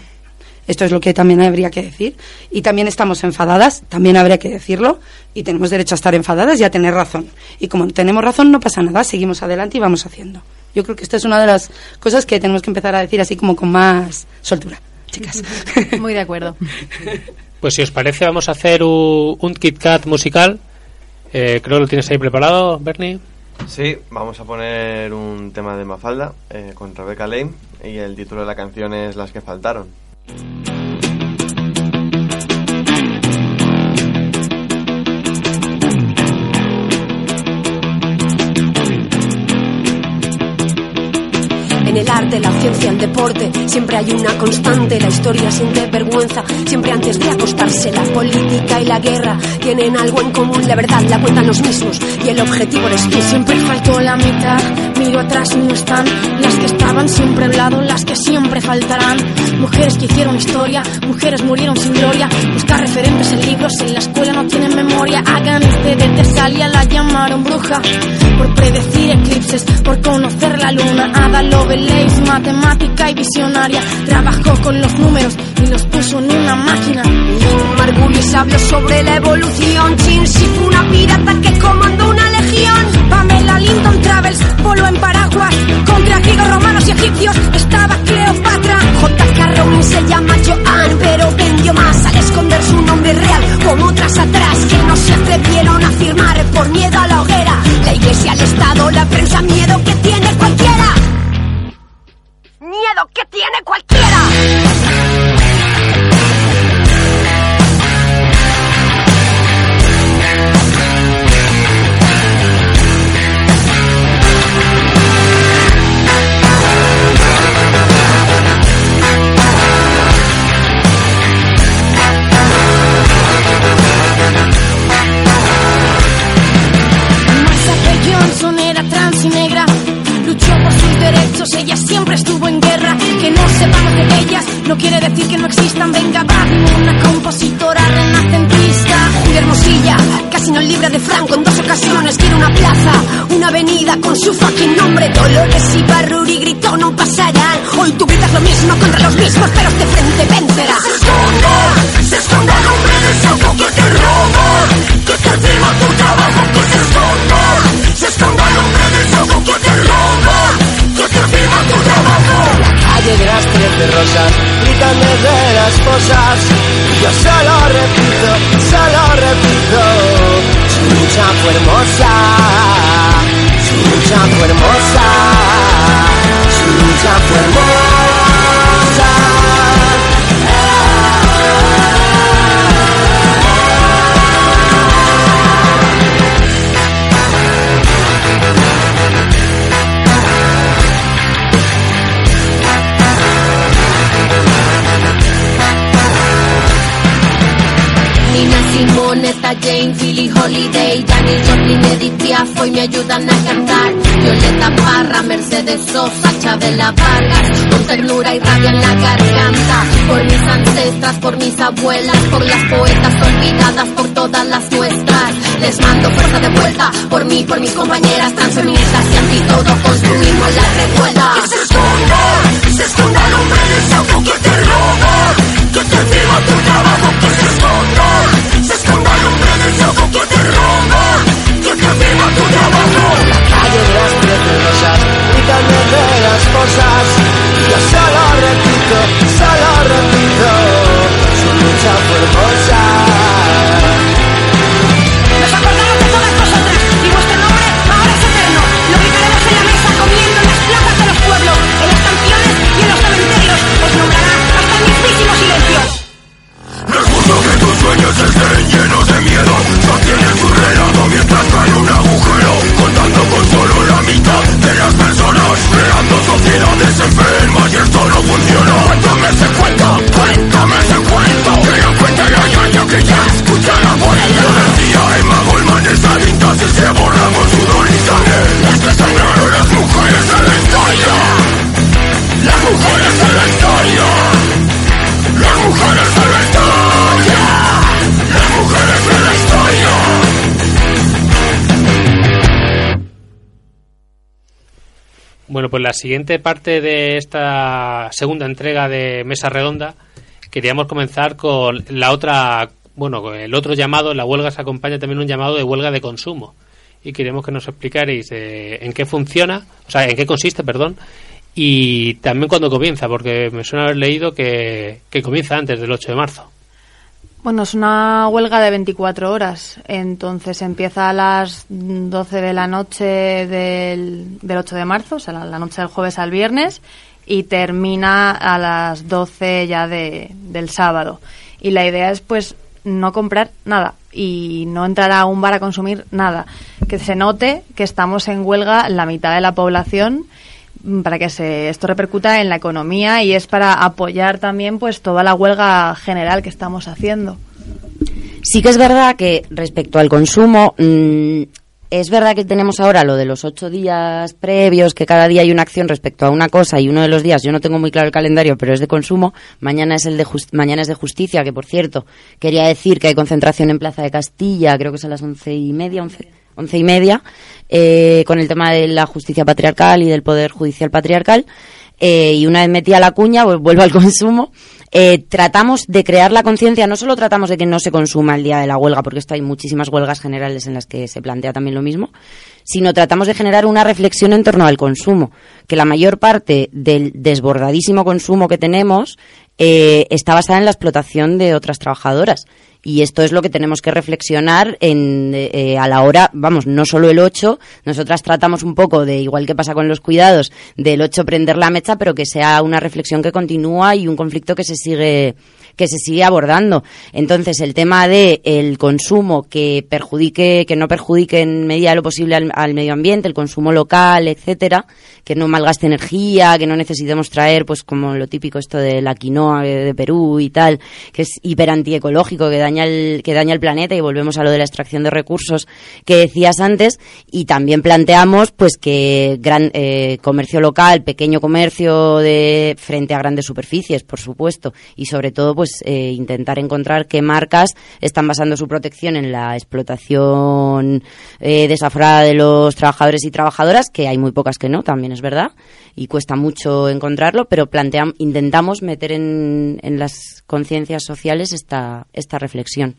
esto es lo que también habría que decir. Y también estamos enfadadas, también habría que decirlo, y tenemos derecho a estar enfadadas y a tener razón. Y como tenemos razón, no pasa nada, seguimos adelante y vamos haciendo. Yo creo que esta es una de las cosas que tenemos que empezar a decir así como con más soltura, chicas. Muy de acuerdo. Pues si os parece, vamos a hacer un, un Kit Kat musical. Eh, creo que lo tienes ahí preparado, Bernie. Sí, vamos a poner un tema de Mafalda eh, con Rebecca Lane y el título de la canción es Las que faltaron. En el arte, la ciencia, el deporte, siempre hay una constante. La historia siente vergüenza, siempre antes de acostarse. La política y la guerra tienen algo en común. La verdad la cuentan los mismos y el objetivo eres tú. Siempre faltó la mitad, miro atrás y no están las que estaban siempre a un lado, las que siempre faltarán. Mujeres que hicieron historia, mujeres murieron sin gloria. Buscar referentes en libros, en la escuela no tienen memoria. Hagan este de Tesalia, la llamaron bruja. Por predecir eclipses, por conocer la luna. Ada Lovelace, matemática y visionaria. Trabajó con los números y los puso en una máquina. Margulis habló sobre la evolución. Chinsi fue una pirata que comandó una legión. Pamela Linton Travels voló en paraguas contra griegos, romanos y egipcios. Estaba Cleopatra. J.K. Rowling se llama Joan, pero vendió más al esconder su nombre real, como otras atrás que no se atrevieron a firmar por miedo a la hoguera. La iglesia, el Estado, la prensa, miedo que tiene cualquiera. Miedo que tiene cualquiera. Estuvo en guerra. Que no sepamos de ellas no quiere decir que no existan. Venga, Barney, una compositora renacentista. De Hermosilla, casi no libre de Franco en dos ocasiones. Quiere una plaza, una avenida con su fucking nombre. Dolores y Barruri gritó, no pasarán. Hoy tú gritas lo mismo contra los mismos, pero de frente Holiday, Janis Joplin, Edith hoy me ayudan a cantar. Violeta Parra, Mercedes Sosa, Chabela Vargas, con ternura y rabia en la garganta. Por mis ancestras, por mis abuelas, por las poetas olvidadas, por todas las nuestras. Les mando fuerza de vuelta, por mí, por mis compañeras transfeministas y anti todo construimos la revuelta. Que se esconda, se esconda el hombre del saco que te roba, que te viva tu trabajo, que se esconda saco que te roba, que te. La calle de las preciosas, de las cosas. Yo solo repito, solo repito, Bueno, pues la siguiente parte de esta segunda entrega de Mesa Redonda queríamos comenzar con la otra, bueno, el otro llamado, la huelga se acompaña también un llamado de huelga de consumo y queríamos que nos explicarais eh, en qué funciona, o sea, en qué consiste, perdón, y también cuándo comienza, porque me suena haber leído que, que comienza antes del 8 de marzo. Bueno, es una huelga de 24 horas, entonces empieza a las 12 de la noche del, del 8 de marzo, o sea, la, la noche del jueves al viernes, y termina a las 12 ya de, del sábado. Y la idea es, pues, no comprar nada y no entrar a un bar a consumir nada. Que se note que estamos en huelga la mitad de la población para que se, esto repercuta en la economía y es para apoyar también pues toda la huelga general que estamos haciendo. Sí que es verdad que respecto al consumo, mm, es verdad que tenemos ahora lo de los ocho días previos, que cada día hay una acción respecto a una cosa y uno de los días, yo no tengo muy claro el calendario, pero es de consumo. Mañana es el de mañana es de justicia, que por cierto quería decir que hay concentración en Plaza de Castilla, creo que es a las once y media, once, once y media, eh, con el tema de la justicia patriarcal y del poder judicial patriarcal. Eh, y una vez metida la cuña, pues vuelvo al consumo. Eh, tratamos de crear la conciencia, no solo tratamos de que no se consuma el día de la huelga, porque esto hay muchísimas huelgas generales en las que se plantea también lo mismo, sino tratamos de generar una reflexión en torno al consumo, que la mayor parte del desbordadísimo consumo que tenemos eh, está basada en la explotación de otras trabajadoras. Y esto es lo que tenemos que reflexionar en, eh, a la hora, vamos, no solo el 8, nosotras tratamos un poco de, igual que pasa con los cuidados, del 8 prender la mecha, pero que sea una reflexión que continúa y un conflicto que se sigue que se sigue abordando. Entonces, el tema de el consumo que perjudique, que no perjudique en medida de lo posible al, medio ambiente, el consumo local, etcétera, que no malgaste energía, que no necesitemos traer, pues como lo típico esto de la quinoa de, Perú y tal, que es hiper antiecológico, que daña el, que daña el planeta y volvemos a lo de la extracción de recursos que decías antes y también planteamos pues que gran eh, comercio local, pequeño comercio de frente a grandes superficies, por supuesto, y sobre todo pues eh, intentar encontrar qué marcas están basando su protección en la explotación eh, desaforada de los trabajadores y trabajadoras, que hay muy pocas que no, también es verdad, y cuesta mucho encontrarlo, pero planteam- intentamos meter en, en las conciencias sociales esta, esta reflexión.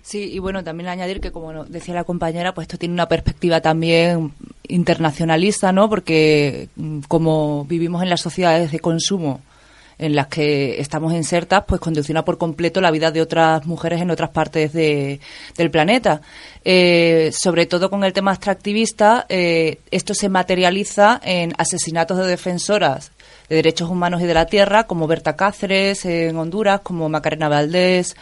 Sí, y bueno, también añadir que, como decía la compañera, pues esto tiene una perspectiva también internacionalista, ¿no? Porque mm, como vivimos en las sociedades de consumo en las que estamos insertas, pues condiciona por completo la vida de otras mujeres en otras partes de- del planeta. Eh, sobre todo con el tema extractivista, eh, esto se materializa en asesinatos de defensoras de derechos humanos y de la tierra, como Berta Cáceres en Honduras, como Macarena Valdés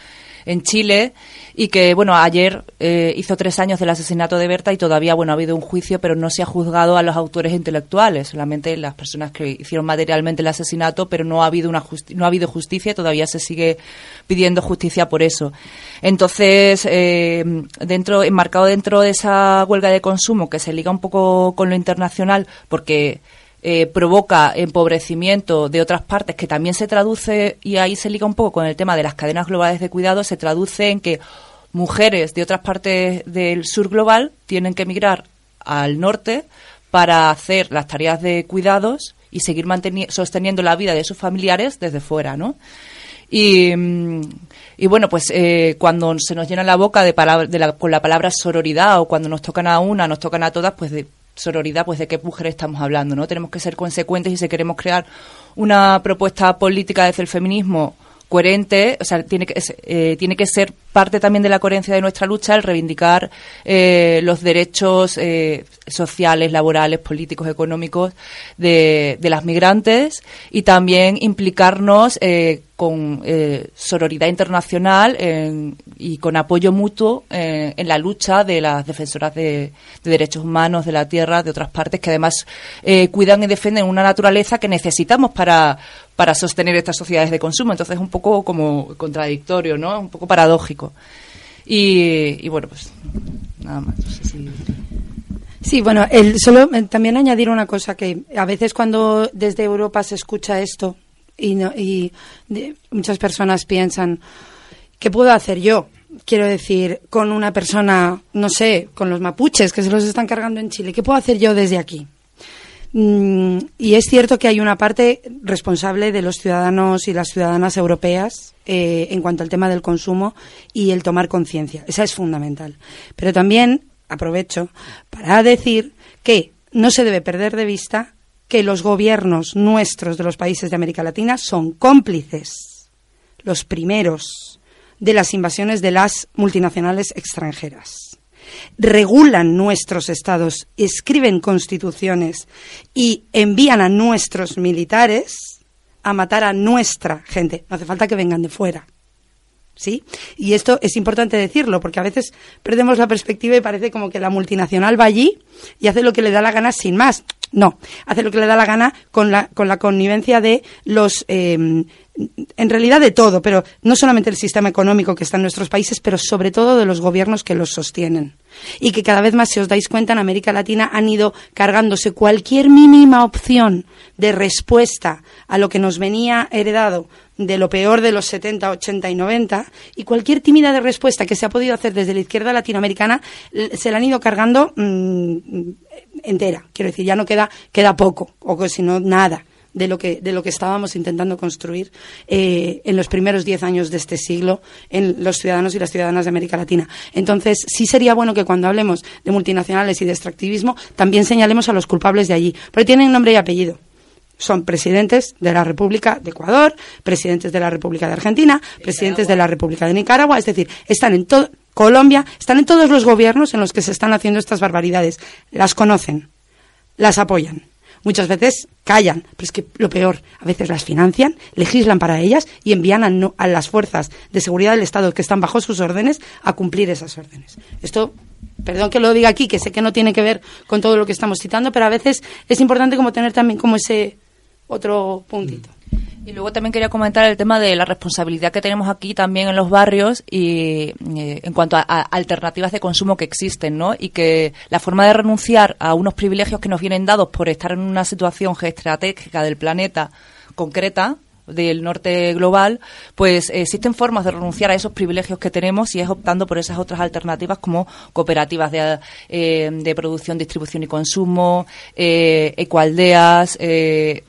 en Chile y que bueno ayer eh, hizo tres años del asesinato de Berta y todavía bueno ha habido un juicio pero no se ha juzgado a los autores intelectuales solamente las personas que hicieron materialmente el asesinato pero no ha habido una no ha habido justicia todavía se sigue pidiendo justicia por eso. Entonces eh, dentro enmarcado dentro de esa huelga de consumo que se liga un poco con lo internacional porque eh, provoca empobrecimiento de otras partes que también se traduce, y ahí se liga un poco con el tema de las cadenas globales de cuidado, se traduce en que mujeres de otras partes del sur global tienen que emigrar al norte para hacer las tareas de cuidados y seguir sosteniendo la vida de sus familiares desde fuera, ¿no? Y, mm, y bueno, pues eh, cuando se nos llena la boca de palabra- de la- con la palabra sororidad o cuando nos tocan a una, nos tocan a todas, pues sororidad, pues de qué mujeres estamos hablando, ¿no? Tenemos que ser consecuentes y si queremos crear una propuesta política desde el feminismo coherente, o sea, tiene que, eh, tiene que ser parte también de la coherencia de nuestra lucha el reivindicar eh, los derechos eh, sociales, laborales, políticos, económicos de, de las migrantes y también implicarnos eh, con sororidad internacional y con apoyo mutuo en la lucha de las defensoras de, de derechos humanos de la tierra de otras partes que además cuidan y defienden una naturaleza que necesitamos para para sostener estas sociedades de consumo entonces es un poco como contradictorio no un poco paradójico y, bueno pues nada más Sí, bueno, el, solo eh, también añadir una cosa que a veces cuando desde Europa se escucha esto y, no- y muchas personas piensan, ¿qué puedo hacer yo? Quiero decir, con una persona, no sé, con los mapuches que se los están cargando en Chile, ¿qué puedo hacer yo desde aquí? Mm, y es cierto que hay una parte responsable de los ciudadanos y las ciudadanas europeas eh, en cuanto al tema del consumo y el tomar conciencia. Esa es fundamental. Pero también aprovecho para decir que no se debe perder de vista que los gobiernos nuestros de los países de América Latina son cómplices, los primeros, de las invasiones de las multinacionales extranjeras regulan nuestros estados, escriben constituciones y envían a nuestros militares a matar a nuestra gente. No hace falta que vengan de fuera. ¿Sí? Y esto es importante decirlo, porque a veces perdemos la perspectiva y parece como que la multinacional va allí y hace lo que le da la gana sin más. No, hace lo que le da la gana con la, con la connivencia de los, eh, en realidad de todo, pero no solamente el sistema económico que está en nuestros países, pero sobre todo de los gobiernos que los sostienen. Y que cada vez más, si os dais cuenta, en América Latina han ido cargándose cualquier mínima opción de respuesta a lo que nos venía heredado de lo peor de los 70, 80 y 90 y cualquier tímida de respuesta que se ha podido hacer desde la izquierda latinoamericana se la han ido cargando mm, entera. Quiero decir, ya no queda, queda poco, o si no, nada de lo que de lo que estábamos intentando construir eh, en los primeros diez años de este siglo en los ciudadanos y las ciudadanas de América Latina. Entonces, sí sería bueno que cuando hablemos de multinacionales y de extractivismo también señalemos a los culpables de allí, porque tienen nombre y apellido. Son presidentes de la República de Ecuador, presidentes de la República de Argentina, presidentes de la República de Nicaragua, es decir, están en todo Colombia, están en todos los gobiernos en los que se están haciendo estas barbaridades. Las conocen, las apoyan. Muchas veces callan, pero es que lo peor, a veces las financian, legislan para ellas y envían a, no- a las fuerzas de seguridad del Estado que están bajo sus órdenes a cumplir esas órdenes. Esto, perdón que lo diga aquí, que sé que no tiene que ver con todo lo que estamos citando, pero a veces es importante como tener también como ese otro puntito. Y luego también quería comentar el tema de la responsabilidad que tenemos aquí también en los barrios y eh, en cuanto a, alternativas de consumo que existen, ¿no? Y que la forma de renunciar a unos privilegios que nos vienen dados por estar en una situación geoestratégica del planeta concreta del norte global, pues existen formas de renunciar a esos privilegios que tenemos y es optando por esas otras alternativas como cooperativas de, eh, de producción, distribución y consumo, eh, ecoaldeas, eh,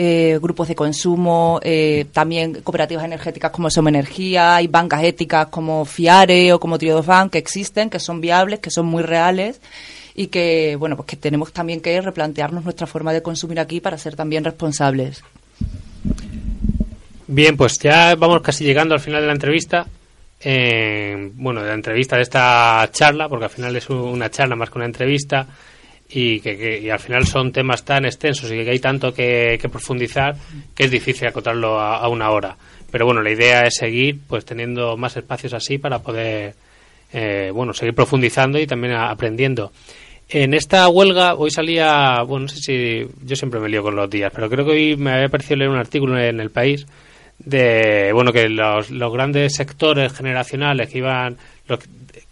eh, grupos de consumo, eh, también cooperativas energéticas como Soma Energía, hay bancas éticas como Fiare o como Triodos Bank que existen, que son viables, que son muy reales y que, bueno, pues que tenemos también que replantearnos nuestra forma de consumir aquí para ser también responsables. Bien, pues ya vamos casi llegando al final de la entrevista. Eh, bueno, de la entrevista de esta charla, porque al final es un- una charla más que una entrevista y que, que- y al final son temas tan extensos y que hay tanto que, que profundizar que es difícil acotarlo a, una hora. Pero bueno, la idea es seguir pues teniendo más espacios así para poder eh, bueno seguir profundizando y también aprendiendo. En esta huelga hoy salía, bueno, no sé si yo siempre me lío con los días, pero creo que hoy me había parecido leer un artículo en el país de, bueno, que los, los grandes sectores generacionales que iban, los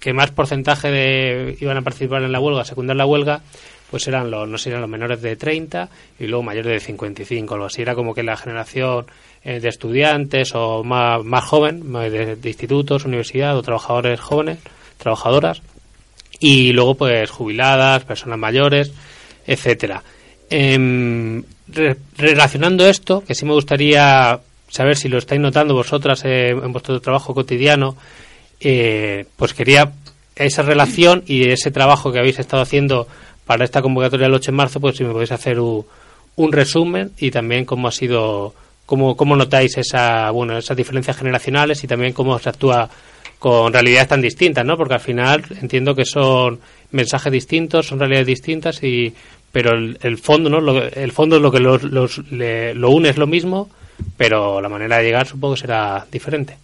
que más porcentaje de iban a participar en la huelga, secundar la huelga, pues eran los, no sé, eran los menores de 30 y luego mayores de 55, algo así. Era como que la generación eh, de estudiantes o más, más joven, de, de institutos, universidad o trabajadores jóvenes, trabajadoras, y luego pues jubiladas, personas mayores, etcétera. Em, re- relacionando esto, que sí me gustaría saber si lo estáis notando vosotras eh, en vuestro trabajo cotidiano, eh, pues quería esa relación y ese trabajo que habéis estado haciendo para esta convocatoria del 8 de marzo, pues si me podéis hacer un, un resumen y también cómo ha sido, cómo, cómo notáis esa, bueno, esas diferencias generacionales y también cómo se actúa con realidades tan distintas, ¿no? Porque al final entiendo que son mensajes distintos, son realidades distintas y pero el, el fondo, ¿no? Lo, el fondo es lo que los, los- le- lo une es lo mismo, pero la manera de llegar supongo que será diferente.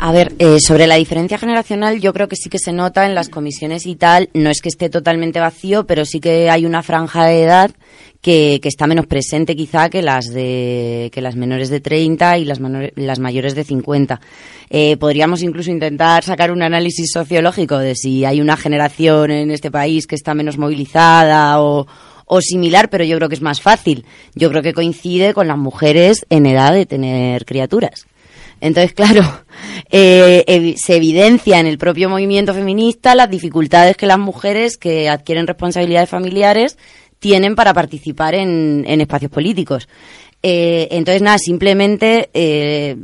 A ver, eh, sobre la diferencia generacional, yo creo que sí que se nota en las comisiones y tal. No es que esté totalmente vacío, pero sí que hay una franja de edad que, que está menos presente quizá que las de que las menores de 30 y las, las mayores de 50. Eh, podríamos incluso intentar sacar un análisis sociológico de si hay una generación en este país que está menos movilizada o similar, pero yo creo que es más fácil. Yo creo que coincide con las mujeres en edad de tener criaturas. Entonces, claro, eh, se evidencia en el propio movimiento feminista las dificultades que las mujeres que adquieren responsabilidades familiares tienen para participar en, en espacios políticos. Eh, entonces, nada, simplemente eh,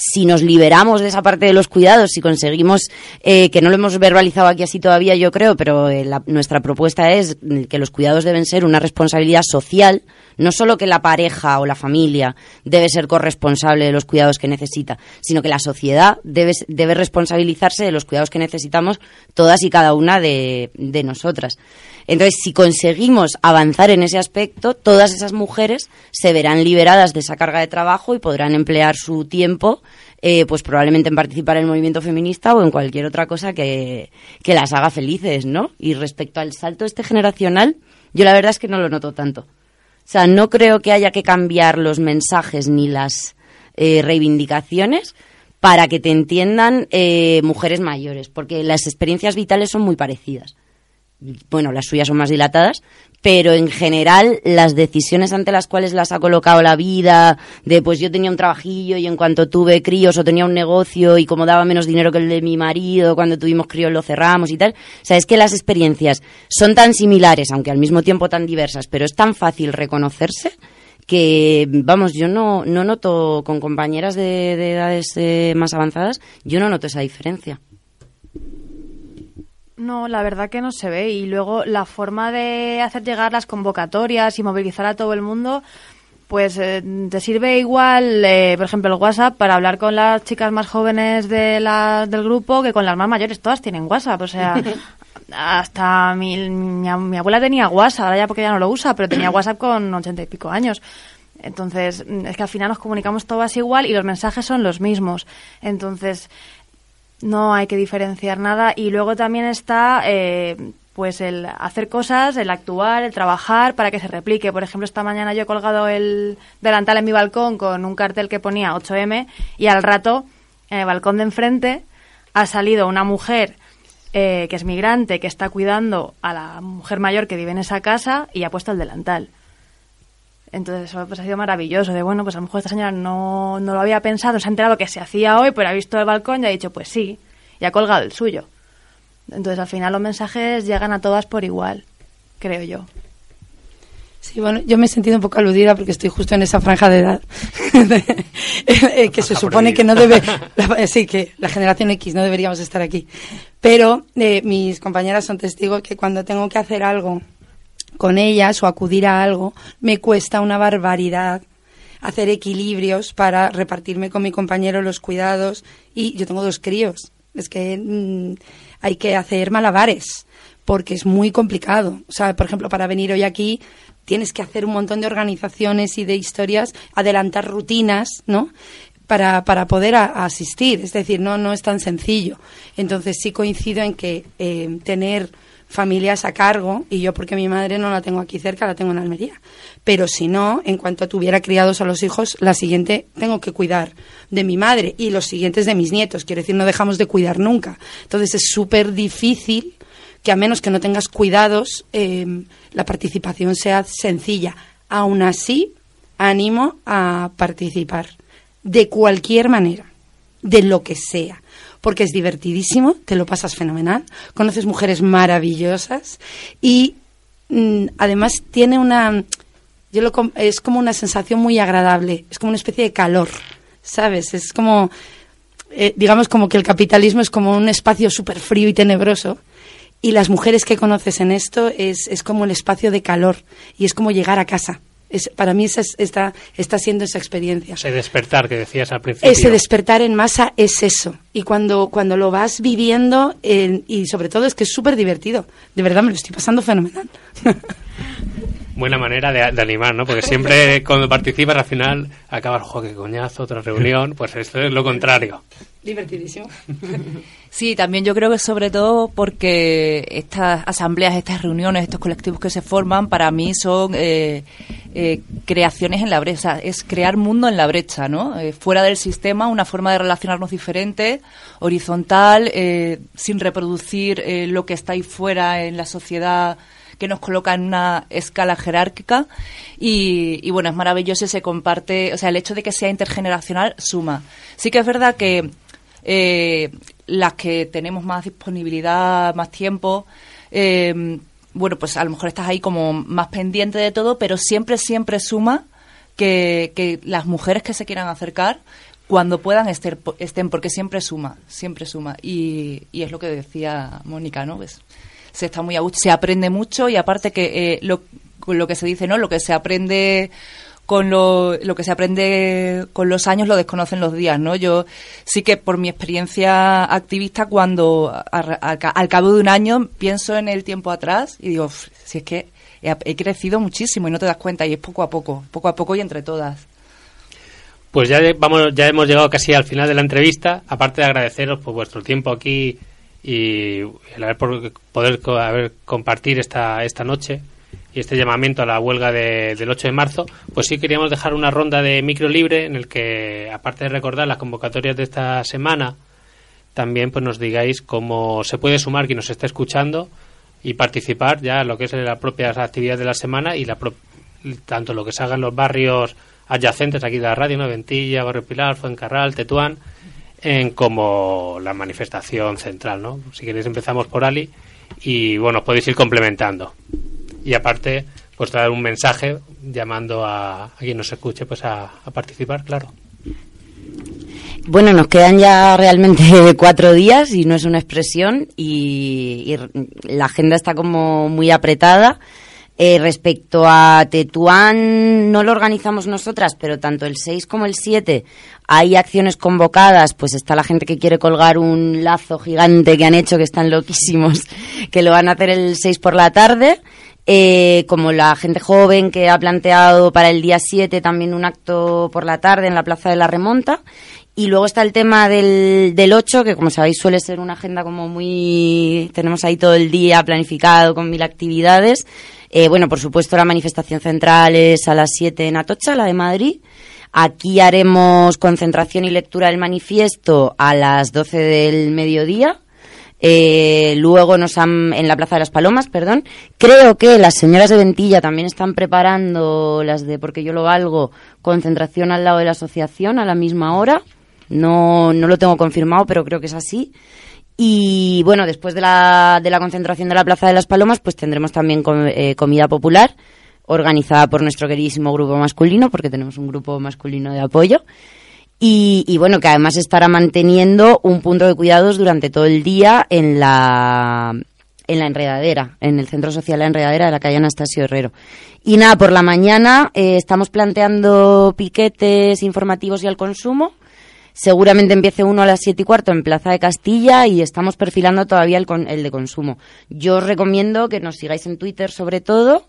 si nos liberamos de esa parte de los cuidados, si conseguimos, eh, que no lo hemos verbalizado aquí así todavía, yo creo, pero eh, la- nuestra propuesta es que los cuidados deben ser una responsabilidad social, no solo que la pareja o la familia debe ser corresponsable de los cuidados que necesita, sino que la sociedad debe, responsabilizarse de los cuidados que necesitamos todas y cada una de nosotras. Entonces, si conseguimos avanzar en ese aspecto, todas esas mujeres se verán liberadas de esa carga de trabajo y podrán emplear su tiempo, eh, pues probablemente en participar en el movimiento feminista o en cualquier otra cosa que, que las haga felices, ¿no? Y respecto al salto este generacional, yo la verdad es que no lo noto tanto. O sea, no creo que haya que cambiar los mensajes ni las eh, reivindicaciones para que te entiendan eh, mujeres mayores, porque las experiencias vitales son muy parecidas bueno, las suyas son más dilatadas, pero en general las decisiones ante las cuales las ha colocado la vida, de pues yo tenía un trabajillo y en cuanto tuve críos o tenía un negocio y como daba menos dinero que el de mi marido, cuando tuvimos críos lo cerramos y tal, o sea, es que las experiencias son tan similares, aunque al mismo tiempo tan diversas, pero es tan fácil reconocerse que, vamos, yo no, no noto con compañeras de, de edades eh, más avanzadas, yo no noto esa diferencia. No, la verdad que no se ve. Y luego la forma de hacer llegar las convocatorias y movilizar a todo el mundo, pues eh, te sirve igual, eh, por ejemplo, el WhatsApp para hablar con las chicas más jóvenes de la, del grupo que con las más mayores. Todas tienen WhatsApp, o sea, hasta mi, mi, mi abuela tenía WhatsApp, ahora ya porque ya no lo usa, pero tenía WhatsApp con ochenta y pico años. Entonces, es que al final nos comunicamos todas igual y los mensajes son los mismos. Entonces, no hay que diferenciar nada. Y luego también está, eh, pues, el hacer cosas, el actuar, el trabajar para que se replique. Por ejemplo, esta mañana yo he colgado el delantal en mi balcón con un cartel que ponía 8M y al rato, en el balcón de enfrente, ha salido una mujer eh, que es migrante, que está cuidando a la mujer mayor que vive en esa casa y ha puesto el delantal. Entonces eso pues, ha sido maravilloso, de bueno, pues a lo mejor esta señora no, no lo había pensado, se ha enterado que se hacía hoy, pero ha visto el balcón y ha dicho, pues sí, y ha colgado el suyo. Entonces al final los mensajes llegan a todas por igual, creo yo. Sí, bueno, yo me he sentido un poco aludida porque estoy justo en esa franja de edad eh, que se supone que no debe, la- sí, que la generación X no deberíamos estar aquí. Pero eh, mis compañeras son testigos que cuando tengo que hacer algo con ellas o acudir a algo, me cuesta una barbaridad hacer equilibrios para repartirme con mi compañero los cuidados y yo tengo dos críos. Es que mm, hay que hacer malabares porque es muy complicado. O sea, por ejemplo, para venir hoy aquí tienes que hacer un montón de organizaciones y de historias, adelantar rutinas, ¿no? Para, para poder asistir. Es decir, no, no es tan sencillo. Entonces sí coincido en que eh, tener familias a cargo, y yo porque mi madre no la tengo aquí cerca, la tengo en Almería. Pero si no, en cuanto tuviera criados a los hijos, la siguiente tengo que cuidar de mi madre y los siguientes de mis nietos. Quiero decir, no dejamos de cuidar nunca. Entonces es súper difícil que a menos que no tengas cuidados, eh, la participación sea sencilla. Aún así, animo a participar de cualquier manera, de lo que sea, porque es divertidísimo, te lo pasas fenomenal, conoces mujeres maravillosas y mm, además tiene una, yo lo, es como una sensación muy agradable, es como una especie de calor, ¿sabes? Es como, eh, digamos como que el capitalismo es como un espacio súper frío y tenebroso y las mujeres que conoces en esto es, es como el espacio de calor y es como llegar a casa. Es, para mí esa es- está, está siendo esa experiencia. Ese despertar que decías al principio. Ese despertar en masa es eso. Y cuando, cuando lo vas viviendo, eh, y sobre todo es que es súper divertido. De verdad me lo estoy pasando fenomenal. Buena manera de, de animar, ¿no? Porque siempre cuando participas al final acabas, jo, qué coñazo, otra reunión. Pues esto es lo contrario. Divertidísimo. Sí, también yo creo que sobre todo porque estas asambleas, estas reuniones, estos colectivos que se forman, para mí son eh, eh, creaciones en la brecha, es crear mundo en la brecha, ¿no? Eh, fuera del sistema, una forma de relacionarnos diferente, horizontal, eh, sin reproducir eh, lo que está ahí fuera en la sociedad que nos coloca en una escala jerárquica y, bueno, es maravilloso y se comparte, o sea, el hecho de que sea intergeneracional suma. Sí que es verdad que eh, las que tenemos más disponibilidad, más tiempo, eh, bueno, pues a lo mejor estás ahí como más pendiente de todo, pero siempre, siempre suma que, que las mujeres que se quieran acercar, cuando puedan ester- estén, porque siempre suma, siempre suma. Y, y es lo que decía Mónica, ¿no? Se está muy a se aprende mucho y aparte que eh, lo, lo que se dice, ¿no? Lo que se aprende con lo, lo que se aprende con los años lo desconocen los días, ¿no? Yo sí que por mi experiencia activista, cuando a- a- al cabo de un año pienso en el tiempo atrás y digo, "Uf, si es que he, he crecido muchísimo y no te das cuenta y es poco a poco, poco a poco y entre todas. Pues ya vamos, ya hemos llegado casi al final de la entrevista. Aparte de agradeceros por vuestro tiempo aquí y el haber poder haber compartir esta esta noche y este llamamiento a la huelga de- del 8 de marzo, pues sí queríamos dejar una ronda de micro libre en el que, aparte de recordar las convocatorias de esta semana, también pues nos digáis cómo se puede sumar quien nos esté escuchando y participar ya en lo que es las propias actividades de la semana y la pro- tanto lo que se haga en los barrios adyacentes aquí de la radio. Ventilla, Barrio Pilar, Fuencarral, Tetuán, en como la manifestación central, ¿no? Si queréis empezamos por Ali y bueno, podéis ir complementando. Y aparte, pues dar un mensaje llamando a, a quien nos escuche pues a, participar, claro. Bueno, nos quedan ya realmente cuatro días y no es una expresión y, y la agenda está como muy apretada. Eh, respecto a Tetuán, no lo organizamos nosotras, pero tanto el 6 como el 7 hay acciones convocadas, pues está la gente que quiere colgar un lazo gigante que han hecho, que están loquísimos, que lo van a hacer el 6 por la tarde. Eh, como la gente joven que ha planteado para el día 7 también un acto por la tarde en la Plaza de la Remonta. Y luego está el tema del, del 8, que como sabéis suele ser una agenda como muy... Tenemos ahí todo el día planificado con mil actividades. Eh, bueno, por supuesto la manifestación central es a las 7 en Atocha, la de Madrid. Aquí haremos concentración y lectura del manifiesto a las 12 del mediodía. Eh, luego nos han, en la Plaza de las Palomas, perdón. Creo que las señoras de Ventilla también están preparando las de Porque yo lo valgo, concentración al lado de la asociación a la misma hora. No, no lo tengo confirmado, pero creo que es así. Y bueno, después de la, de la concentración de la Plaza de las Palomas, pues tendremos también eh, comida popular organizada por nuestro queridísimo grupo masculino, porque tenemos un grupo masculino de apoyo. Y, y bueno, que además estará manteniendo un punto de cuidados durante todo el día en la, en la Enredadera, en el Centro Social La Enredadera de la calle Anastasio Herrero. Y nada, por la mañana eh, estamos planteando piquetes informativos y al consumo. Seguramente empiece uno a las siete y cuarto en Plaza de Castilla y estamos perfilando todavía el, con- el de consumo. Yo os recomiendo que nos sigáis en Twitter sobre todo.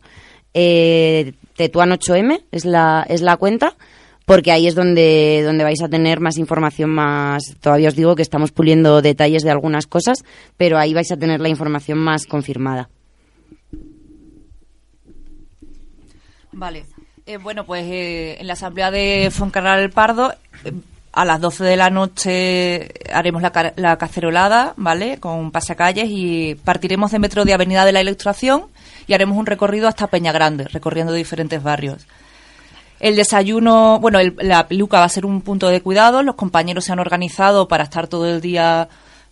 Eh, Tetuan8M es la, es la cuenta porque ahí es donde, donde vais a tener más información más. Todavía os digo que estamos puliendo detalles de algunas cosas, pero ahí vais a tener la información más confirmada. Vale. Eh, bueno, pues eh, en la asamblea de Foncarral Pardo, eh, a las 12 de la noche haremos la, la cacerolada, ¿vale? Con pasacalles y partiremos de metro de Avenida de la Ilustración y haremos un recorrido hasta Peña Grande, recorriendo diferentes barrios. El desayuno, bueno, el- la peluca va a ser un punto de cuidado. Los compañeros se han organizado para estar todo el día,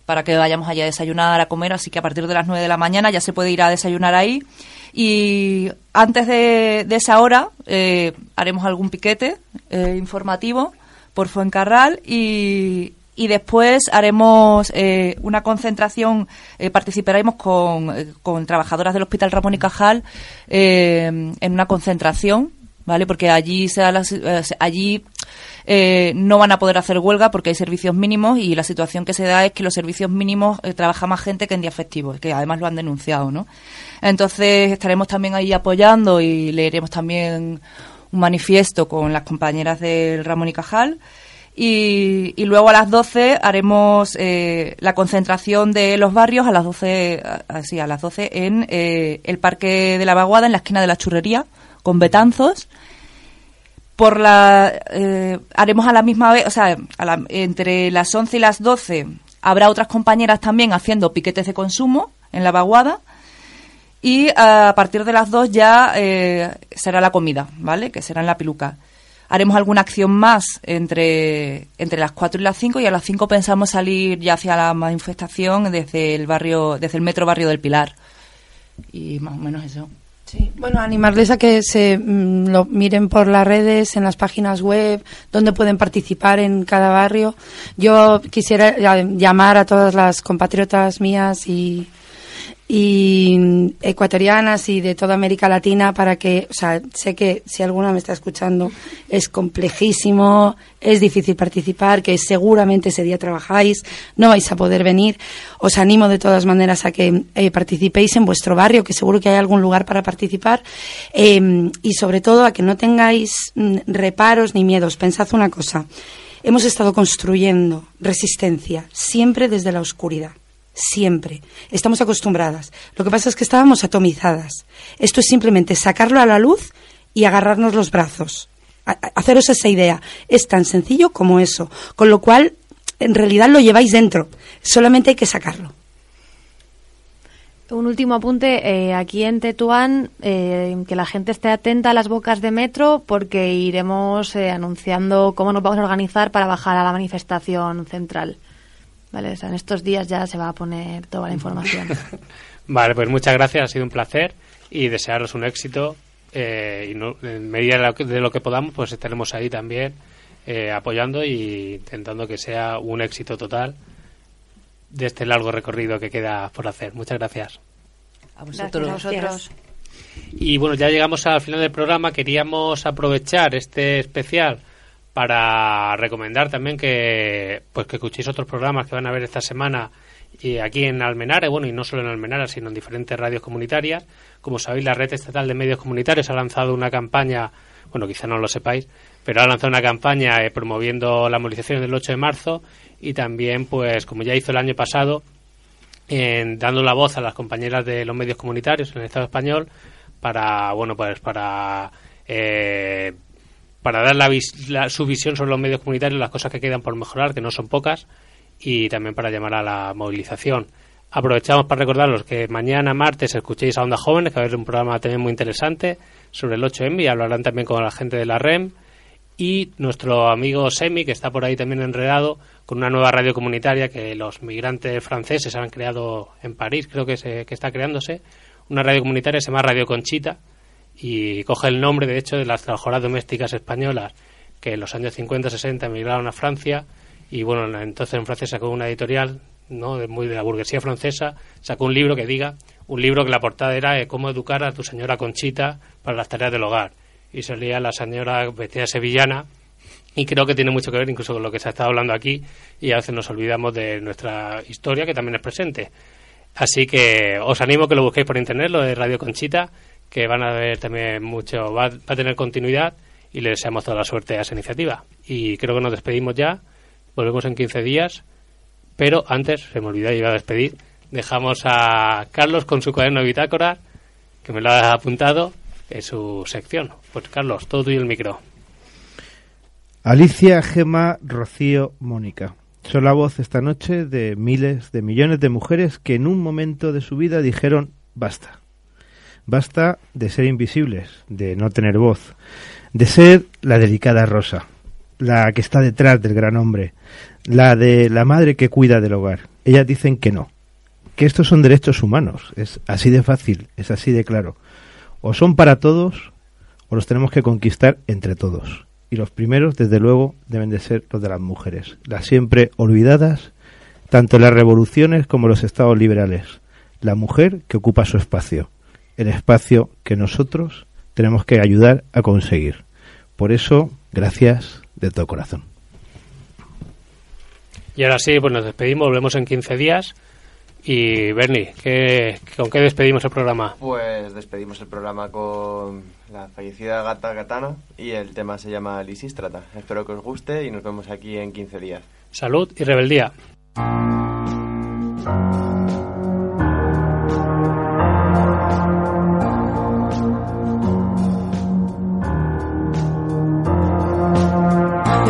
para que vayamos allá a desayunar, a comer. Así que a partir de las 9 de la mañana ya se puede ir a desayunar ahí. Y antes de, de esa hora eh, haremos algún piquete eh, informativo por Fuencarral y, y después haremos eh, una concentración, eh, participaremos con, eh, con trabajadoras del Hospital Ramón y Cajal eh, en una concentración, ¿vale? Porque allí, se da la si- eh, se- allí no van a poder hacer huelga porque hay servicios mínimos y la situación que se da es que los servicios mínimos trabaja más gente que en días festivos, que además lo han denunciado, ¿no? Entonces estaremos también ahí apoyando y leeremos también un manifiesto con las compañeras del Ramón y Cajal. Y, luego a las 12 haremos eh, la concentración de los barrios a las 12, a- así, a las 12 en eh, el Parque de la Vaguada, en la esquina de la Churrería, con Betanzos. Por la, eh, haremos a la misma vez, o sea, a la- entre las 11 y las 12 habrá otras compañeras también haciendo piquetes de consumo en la Vaguada. Y a partir de las 2 ya eh, será la comida, ¿vale? Que será en la peluca. Haremos alguna acción más entre, entre las 4 y las 5 y a las 5 pensamos salir ya hacia la manifestación desde el barrio, desde el metro barrio del Pilar. Y más o menos eso. Sí, bueno, animarles a que se mm, lo miren por las redes, en las páginas web, donde pueden participar en cada barrio. Yo quisiera ya- llamar a todas las compatriotas mías y, y mm, ecuatorianas y de toda América Latina para que, o sea, sé que si alguna me está escuchando es complejísimo, es difícil participar, que seguramente ese día trabajáis, no vais a poder venir. Os animo de todas maneras a que eh, participéis en vuestro barrio, que seguro que hay algún lugar para participar, eh, y sobre todo a que no tengáis mm, reparos ni miedos. Pensad una cosa, hemos estado construyendo resistencia siempre desde la oscuridad. Siempre. Estamos acostumbradas. Lo que pasa es que estábamos atomizadas. Esto es simplemente sacarlo a la luz y agarrarnos los brazos. Haceros esa idea. Es tan sencillo como eso. Con lo cual, en realidad lo lleváis dentro. Solamente hay que sacarlo. Un último apunte, eh, aquí en Tetuán, eh, que la gente esté atenta a las bocas de metro porque iremos eh, anunciando cómo nos vamos a organizar para bajar a la manifestación central. Vale, o sea, en estos días ya se va a poner toda la información. Vale, pues muchas gracias, ha sido un placer y desearos un éxito eh, y no- en medida de lo, que, de lo que podamos pues estaremos ahí también eh, apoyando y intentando que sea un éxito total de este largo recorrido que queda por hacer. Muchas gracias. A vosotros. Gracias a vosotros. Y bueno, ya llegamos al final del programa. Queríamos aprovechar este especial para recomendar también que pues que escuchéis otros programas que van a ver esta semana y aquí en Almenara, bueno, y no solo en Almenara, sino en diferentes radios comunitarias. Como sabéis, la Red Estatal de Medios Comunitarios ha lanzado una campaña, bueno, quizá no lo sepáis, pero ha lanzado una campaña eh, promoviendo la movilización del 8 de marzo y también, pues, como ya hizo el año pasado, en dando la voz a las compañeras de los medios comunitarios en el Estado español para bueno pues para eh, para dar la, la- su visión sobre los medios comunitarios las cosas que quedan por mejorar que no son pocas y también para llamar a la movilización. Aprovechamos para recordaros que mañana martes escuchéis a Onda Jóvenes que va a haber un programa también muy interesante sobre el 8M y hablarán también con la gente de la REM y nuestro amigo Semi, que está por ahí también enredado, con una nueva radio comunitaria que los migrantes franceses han creado en París, creo que, se, que está creándose, una radio comunitaria se llama Radio Conchita y coge el nombre, de hecho, de las trabajadoras domésticas españolas que en los años 50-60 emigraron a Francia y bueno, entonces en Francia sacó una editorial ¿no? de, muy de la burguesía francesa, sacó un libro que diga, un libro que la portada era eh, Cómo educar a tu señora Conchita para las tareas del hogar. Y salía la señora vestida sevillana, y creo que tiene mucho que ver incluso con lo que se ha estado hablando aquí, y a veces nos olvidamos de nuestra historia, que también es presente. Así que os animo que lo busquéis por internet, lo de Radio Conchita, que van a ver también mucho, va, va a tener continuidad y le deseamos toda la suerte a esa iniciativa. Y creo que nos despedimos ya, volvemos en 15 días, pero antes, se me olvidó, iba a despedir, dejamos a Carlos con su cuaderno de bitácora, que me lo ha apuntado, en su sección. Pues Carlos, todo tuyo el micro. Alicia, Gema, Rocío, Mónica. Son la voz esta noche de miles, de millones de mujeres que en un momento de su vida dijeron basta. Basta de ser invisibles, de no tener voz, de ser la delicada rosa, la que está detrás del gran hombre, la de la madre que cuida del hogar. Ellas dicen que no, que estos son derechos humanos, es así de fácil, es así de claro. O son para todos o los tenemos que conquistar entre todos. Y los primeros, desde luego, deben de ser los de las mujeres, las siempre olvidadas, tanto las revoluciones como los estados liberales. La mujer que ocupa su espacio, el espacio que nosotros tenemos que ayudar a conseguir. Por eso, gracias de todo corazón. Y ahora sí, pues nos despedimos, volvemos en 15 días. Y Bernie, ¿qué, ¿con qué despedimos el programa? Pues despedimos el programa con la fallecida gata Gatana y el tema se llama Lisístrata. Espero que os guste y nos vemos aquí en 15 días. Salud y rebeldía.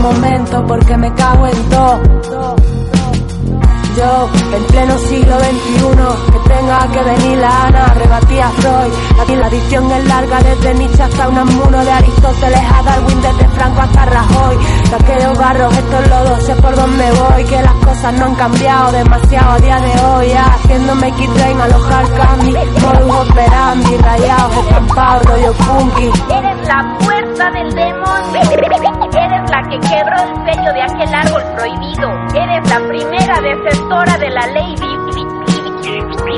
momento porque me cago en todo. Yo, en pleno siglo XXI, tenga que venir la Ana, rebatía Freud. Aquí la adicción es larga, desde Nietzsche hasta Unamuno, de Aristóteles a Darwin, desde Franco hasta Rajoy. De aquellos barros, estos lodos, sé por dónde voy, que las cosas no han cambiado demasiado a día de hoy. Haciéndome X-Train, alojar Cami, modus operandi, rayados, estampados, rollo funky. Eres la fuerza del demonio. Eres la que quebró el sello de aquel árbol prohibido. Eres la primera defensora de la ley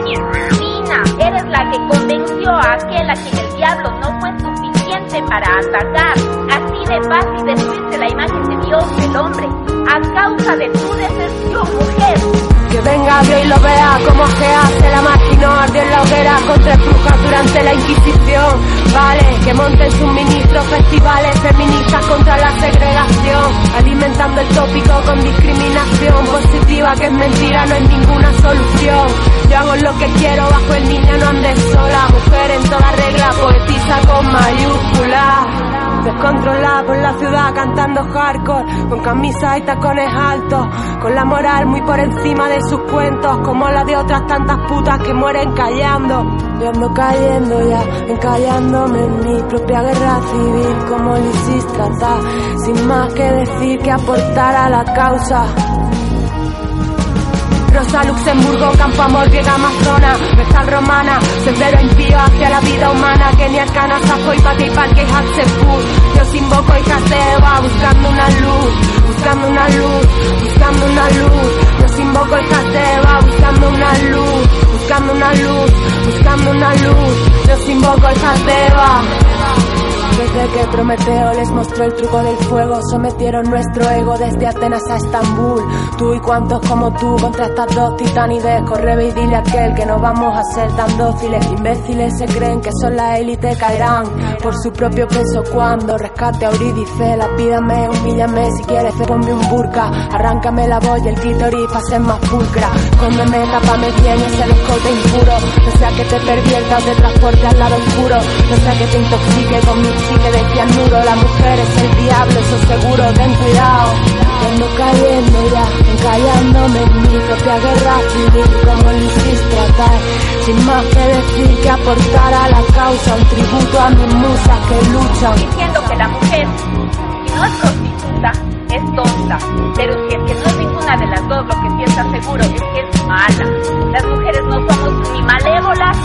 divina. Eres la que convenció a aquel a quien el diablo no fue suficiente para atacar. Así de fácil destruirse la imagen de Dios del hombre a causa de tu deserción, mujer. Que venga Dios y lo vea como se contra brujas durante la Inquisición. Vale, que monten suministros, festivales feministas contra la segregación, alimentando el tópico con discriminación positiva que es mentira, no es ninguna solución. Yo hago lo que quiero bajo el niño, no andes sola, mujer en toda regla, poetisa con mayúsculas. Descontrolada por la ciudad cantando hardcore Con camisas y tacones altos Con la moral muy por encima de sus cuentos Como la de otras tantas putas que mueren callando. Yo ando cayendo ya, encallándome en mi propia guerra civil Como Lisístrata Sin más que decir que aportar a la causa Rosa Luxemburgo, Campo Amor, Griega Amazona, Vestal Romana, sendero impío hacia la vida humana, Kenia, Cana, Sajo y Pati, Parque, Hatsepur. Yo invoco y Jateba, buscando una luz, buscando una luz, buscando una luz. Yo invoco y Jateba, buscando una luz, buscando una luz, buscando una luz. Yo invoco y Jateba. Desde que Prometeo les mostró el truco del fuego, sometieron nuestro ego desde Atenas a Estambul. Tú y cuantos como tú contra estas dos titanides, corre y dile a aquel que no vamos a ser tan dóciles. Imbéciles se creen que son la élite, caerán por su propio peso cuando rescate a Eurídice. La pídame, humíllame si quieres, ponme un burka, arráncame la voz y el clítoris para ser más pulcra. Cóndeme, tápame bien ese descote impuro, no sea que te pervierta o te transporte al lado oscuro, no sea que te intoxique con mi psique de cianuro. La mujer es el diablo, eso seguro, ten cuidado. Ando cayendo ya, encallándome en mi propia guerra civil Como lo hiciste acá Sin más que decir que aportar a la causa Un tributo a mis musas que luchan diciendo que la mujer, si no es prostituta, es tonta. Pero si es que no es de las dos. Lo que sí está seguro es que es mala. Las mujeres no somos ni malévolas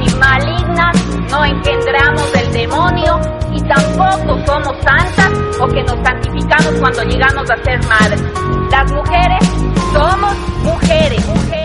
ni malignas, no engendramos del demonio y tampoco somos santas o que nos santificamos cuando llegamos a ser madres. Las mujeres somos mujeres. mujeres